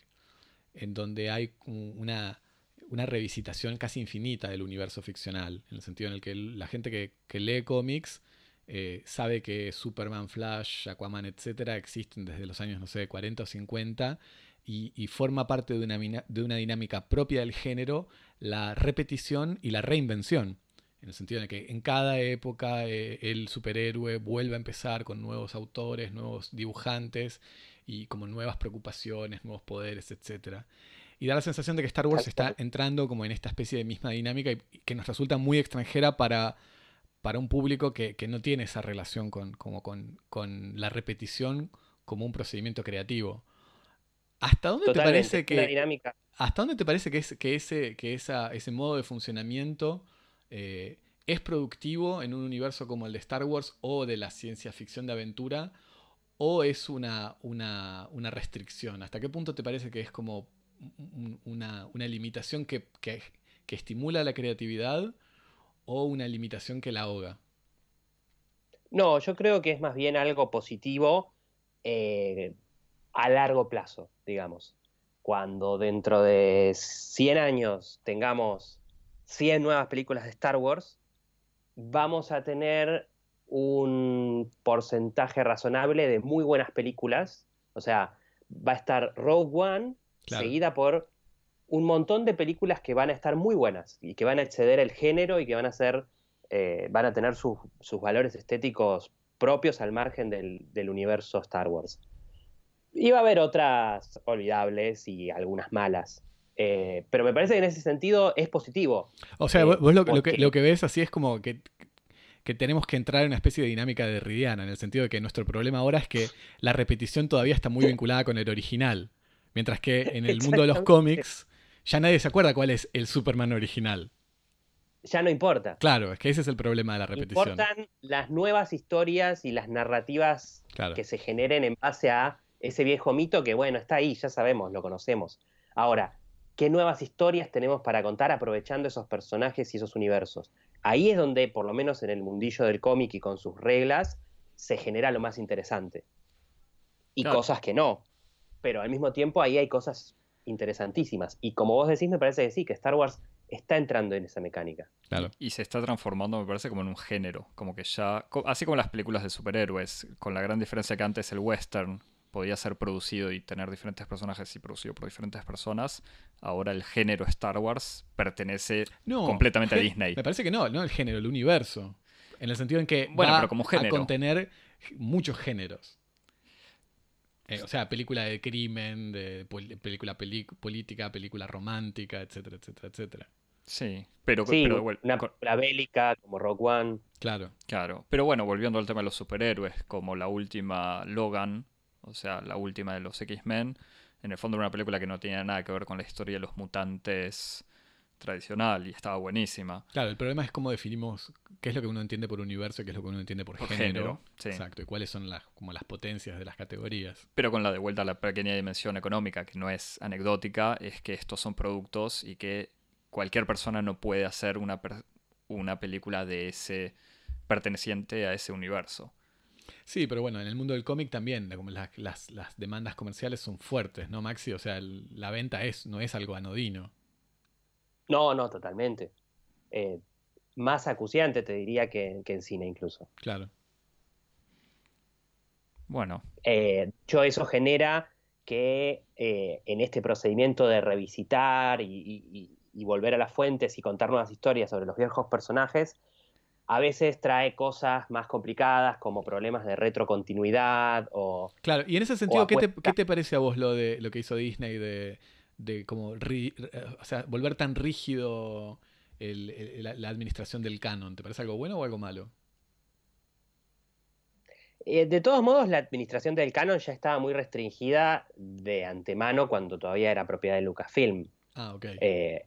en donde hay una, una revisitación casi infinita del universo ficcional, en el sentido en el que la gente que, lee cómics eh, sabe que Superman, Flash, Aquaman, etcétera, existen desde los años, no sé, 40 o 50 y, y forma parte de una, de una dinámica propia del género la repetición y la reinvención. En el sentido de que en cada época eh, el superhéroe vuelve a empezar con nuevos autores, nuevos dibujantes y como nuevas preocupaciones, nuevos poderes, etc. Y da la sensación de que Star Wars está entrando como en esta especie de misma dinámica y y que nos resulta muy extranjera para, para un público que, que no tiene esa relación con, como con, con la repetición como un procedimiento creativo. ¿Hasta dónde te parece que, dinámica. ¿Hasta dónde te parece que, es, que, ese, que esa, ese modo de funcionamiento eh, es productivo en un universo como el de Star Wars o de la ciencia ficción de aventura? ¿O es una, una, una restricción? ¿Hasta qué punto te parece que es como un- una, una limitación que, que- que estimula la creatividad o una limitación que la ahoga? No, yo creo que es más bien algo positivo eh, a largo plazo, digamos. Cuando dentro de 100 años tengamos 100 nuevas películas de Star Wars, vamos a tener un porcentaje razonable de muy buenas películas. O sea, va a estar Rogue One Claro. seguida por un montón de películas que van a estar muy buenas y que van a exceder el género y que van a ser eh, van a tener sus, sus valores estéticos propios al margen del, del universo Star Wars. Y va a haber otras olvidables y algunas malas. Eh, pero me parece que en ese sentido es positivo. O sea, Eh, vos lo, que- lo que, porque- lo que ves así es como que, que tenemos que entrar en una especie de dinámica derridiana, en el sentido de que nuestro problema ahora es que la repetición todavía está muy vinculada con el original. Mientras que en el mundo de los cómics ya nadie se acuerda cuál es el Superman original. Ya no importa. Claro, es que ese es el problema de la repetición. Importan las nuevas historias y las narrativas Claro. que se generen en base a ese viejo mito que, bueno, está ahí, ya sabemos, lo conocemos. Ahora, ¿qué nuevas historias tenemos para contar aprovechando esos personajes y esos universos? Ahí es donde, por lo menos en el mundillo del cómic y con sus reglas, se genera lo más interesante. Y Claro. cosas que no. Pero al mismo tiempo ahí hay cosas interesantísimas. Y como vos decís, me parece que sí, que Star Wars está entrando en esa mecánica. Claro. Y se está transformando, me parece, como en un género. Como que ya. Así como las películas de superhéroes, con la gran diferencia que antes el western podía ser producido y tener diferentes personajes y producido por diferentes personas. Ahora el género Star Wars pertenece No, completamente a Disney. Me parece que no, no el género, el universo. En el sentido en que Bueno, va pero como a contener muchos géneros. Eh, o sea, película de crimen, de pol- película política, película romántica, etcétera, etcétera, etcétera. Sí, pero, Sí, pero bueno, una película bélica como Rogue One. Claro. Claro, pero bueno, volviendo al tema de los superhéroes, como la última Logan, o sea, la última de los X-Men, en el fondo era una película que no tenía nada que ver con la historia de los mutantes tradicional y estaba buenísima. Claro, el problema es cómo definimos qué es lo que uno entiende por universo y qué es lo que uno entiende por, Por género. género, sí. Exacto, y cuáles son las, como las potencias de las categorías. Pero con la de vuelta a la pequeña dimensión económica, que no es anecdótica, es que estos son productos y que cualquier persona no puede hacer una, per- una película de ese perteneciente a ese universo. Sí, pero bueno, en el mundo del cómic también, las, las- las demandas comerciales son fuertes, ¿no, Maxi? O sea, el- la venta es, no es algo anodino. No, no, totalmente. Eh, más acuciante te diría que, que en cine incluso. Claro. Bueno, Eh, de hecho, eso genera que eh, en este procedimiento de revisitar y- y volver a las fuentes y contar nuevas historias sobre los viejos personajes, a veces trae cosas más complicadas como problemas de retrocontinuidad o... Claro, y en ese sentido, ¿qué te, qué te parece a vos lo de lo que hizo Disney de, de como ri- eh, o sea, volver tan rígido el- el- la, la administración del canon? ¿Te parece algo bueno o algo malo? Eh, de todos modos, la administración del canon ya estaba muy restringida de antemano cuando todavía era propiedad de Lucasfilm. Ah, ok. Eh,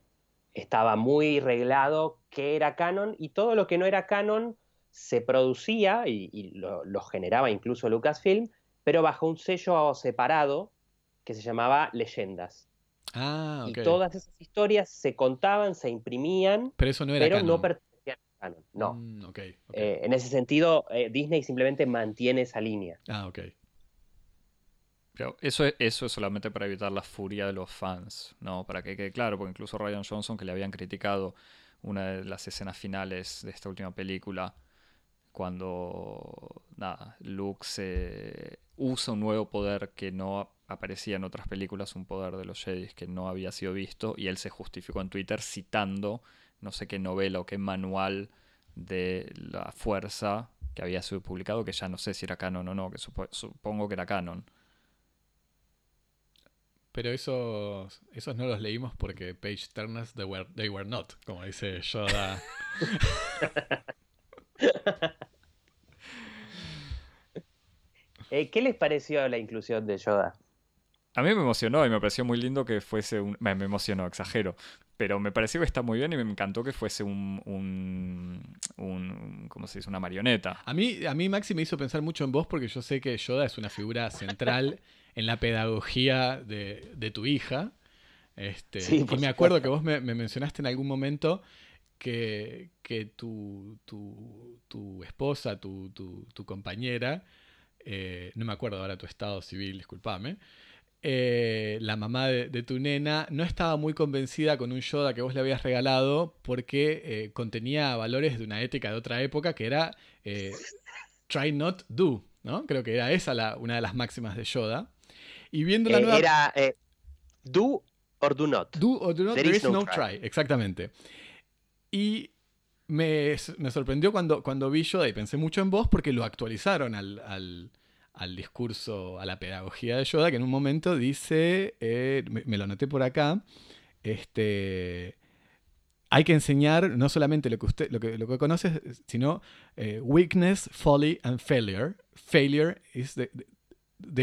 estaba muy reglado qué era canon y todo lo que no era canon se producía y, y lo, lo generaba incluso Lucasfilm, pero bajo un sello separado que se llamaba Leyendas. ah. Y todas esas historias se contaban, se imprimían, Pero eso no era pero canon. no pertenecían al canon. No. Mm. Eh, en ese sentido, eh, Disney simplemente mantiene esa línea. ah, ok. Pero eso es, eso es solamente para evitar la furia de los fans, ¿no? Para que quede claro, porque incluso Ryan Johnson, que le habían criticado una de las escenas finales de esta última película, cuando, nada, Luke se usa un nuevo poder que no aparecía en otras películas, un poder de los Jedi que no había sido visto, y él se justificó en Twitter citando no sé qué novela o qué manual de la fuerza que había sido publicado, que ya no sé si era canon o no, que supo- supongo que era canon. Pero esos, esos no los leímos porque page turners they were, they were not, como dice Yoda. Eh, ¿Qué les pareció la inclusión de Yoda? A mí me emocionó y me pareció muy lindo que fuese un... Me, me emocionó, exagero. Pero me pareció que está muy bien y me encantó que fuese un... un, un- ¿Cómo se dice? Una marioneta. A mí, a mí Maxi me hizo pensar mucho en vos porque yo sé que Yoda es una figura central en la pedagogía de, de tu hija. Este, Sí, y me acuerdo supuesto. que vos me, me mencionaste en algún momento que, que tu, tu, tu esposa, tu, tu, tu compañera, eh, no me acuerdo ahora tu estado civil, discúlpame, eh, la mamá de, de tu nena no estaba muy convencida con un Yoda que vos le habías regalado porque eh, contenía valores de una ética de otra época que era eh, try not do, ¿no? Creo que era esa la, una de las máximas de Yoda. Y viendo la nueva... era do or do not. Do or do not, There there is no try. Exactamente. Y me, me sorprendió cuando, cuando vi Yoda y pensé mucho en vos porque lo actualizaron al, al- al discurso, a la pedagogía de Yoda, que en un momento dice, eh, me, lo anoté por acá, este, hay que enseñar no solamente lo que usted lo que, lo que conoces, sino eh, weakness, folly and failure. Failure is the,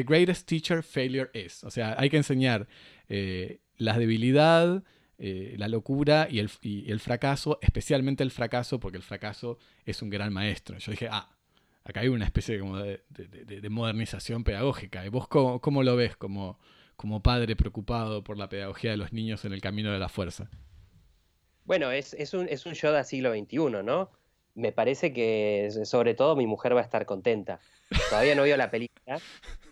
greatest teacher failure is. O sea, hay que enseñar eh, la debilidad, la locura y el, y el fracaso, especialmente el fracaso, porque el fracaso es un gran maestro. Yo dije, ah, acá hay una especie como de, de- de- de modernización pedagógica. ¿Y vos cómo, lo ves como, padre preocupado por la pedagogía de los niños en el camino de la fuerza? Bueno, es, es un, es un Yoda siglo XXI, ¿no? Me parece que sobre todo mi mujer va a estar contenta. Todavía no vio la película,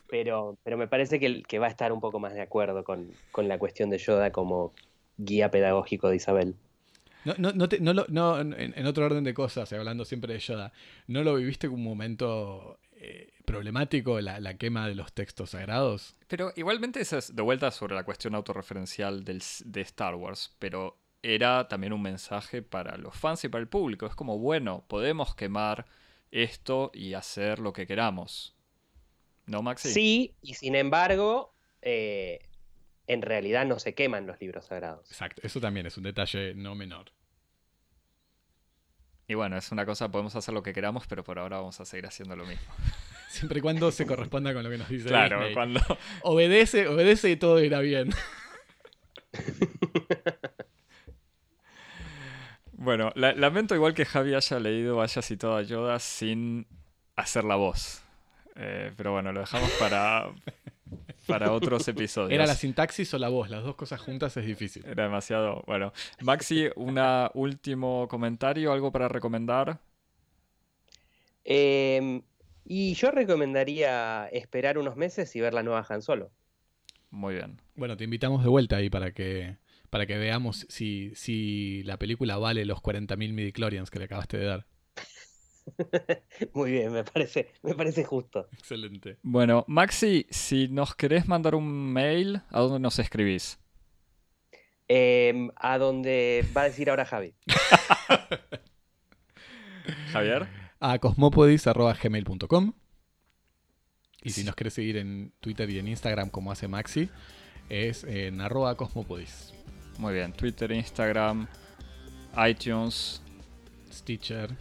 pero, pero me parece que, que va a estar un poco más de acuerdo con, con la cuestión de Yoda como guía pedagógico de Isabel. No, no, no, te- no lo- no, en, en otro orden de cosas, hablando siempre de Yoda, ¿no lo viviste como un momento eh, problemático la, la quema de los textos sagrados? Pero igualmente esa es de vuelta sobre la cuestión autorreferencial del, de Star Wars, pero era también un mensaje para los fans y para el público. Es como, bueno, podemos quemar esto y hacer lo que queramos. ¿No, Maxi? Sí, y sin embargo, eh, en realidad no se queman los libros sagrados. Exacto, eso también es un detalle no menor. Y bueno, es una cosa, podemos hacer lo que queramos, pero por ahora vamos a seguir haciendo lo mismo. Siempre y cuando se corresponda con lo que nos dice claro, Disney. cuando... Obedece, obedece y todo irá bien. Bueno, la- lamento igual que Javi haya leído, haya citado a Yoda sin hacer la voz. Eh, pero bueno, lo dejamos para, para otros episodios. ¿Era la sintaxis o la voz? Las dos cosas juntas es difícil. Era demasiado. Bueno, Maxi, un último comentario, algo para recomendar. Eh, y yo recomendaría esperar unos meses y ver la nueva Han Solo. Muy bien. Bueno, te invitamos de vuelta ahí para que, para que veamos si, si la película vale los 40.000 midichlorians que le acabaste de dar. Muy bien, me parece, me parece justo. Excelente. Bueno, Maxi, si nos querés mandar un mail, ¿a dónde nos escribís? Eh, a donde va a decir ahora Javi. Javier. A cosmopodis.gmail.com Y si nos querés seguir en Twitter y en Instagram como hace Maxi, es en arroba cosmopodis. Muy bien. Twitter, Instagram, iTunes, Stitcher,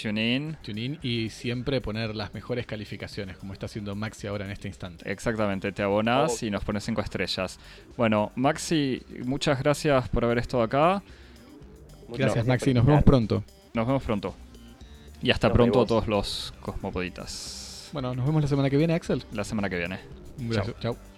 TuneIn. TuneIn y siempre poner las mejores calificaciones, como está haciendo Maxi ahora en este instante. Exactamente, te abonas Oh. y nos pones 5 estrellas. Bueno, Maxi, muchas gracias por haber estado acá. Muchas Gracias, Maxi, nos vemos pronto. Nos vemos pronto. Y hasta Nos pronto a todos los cosmopoditas. Bueno, nos vemos la semana que viene, Axel. La semana que viene. Un. Chao.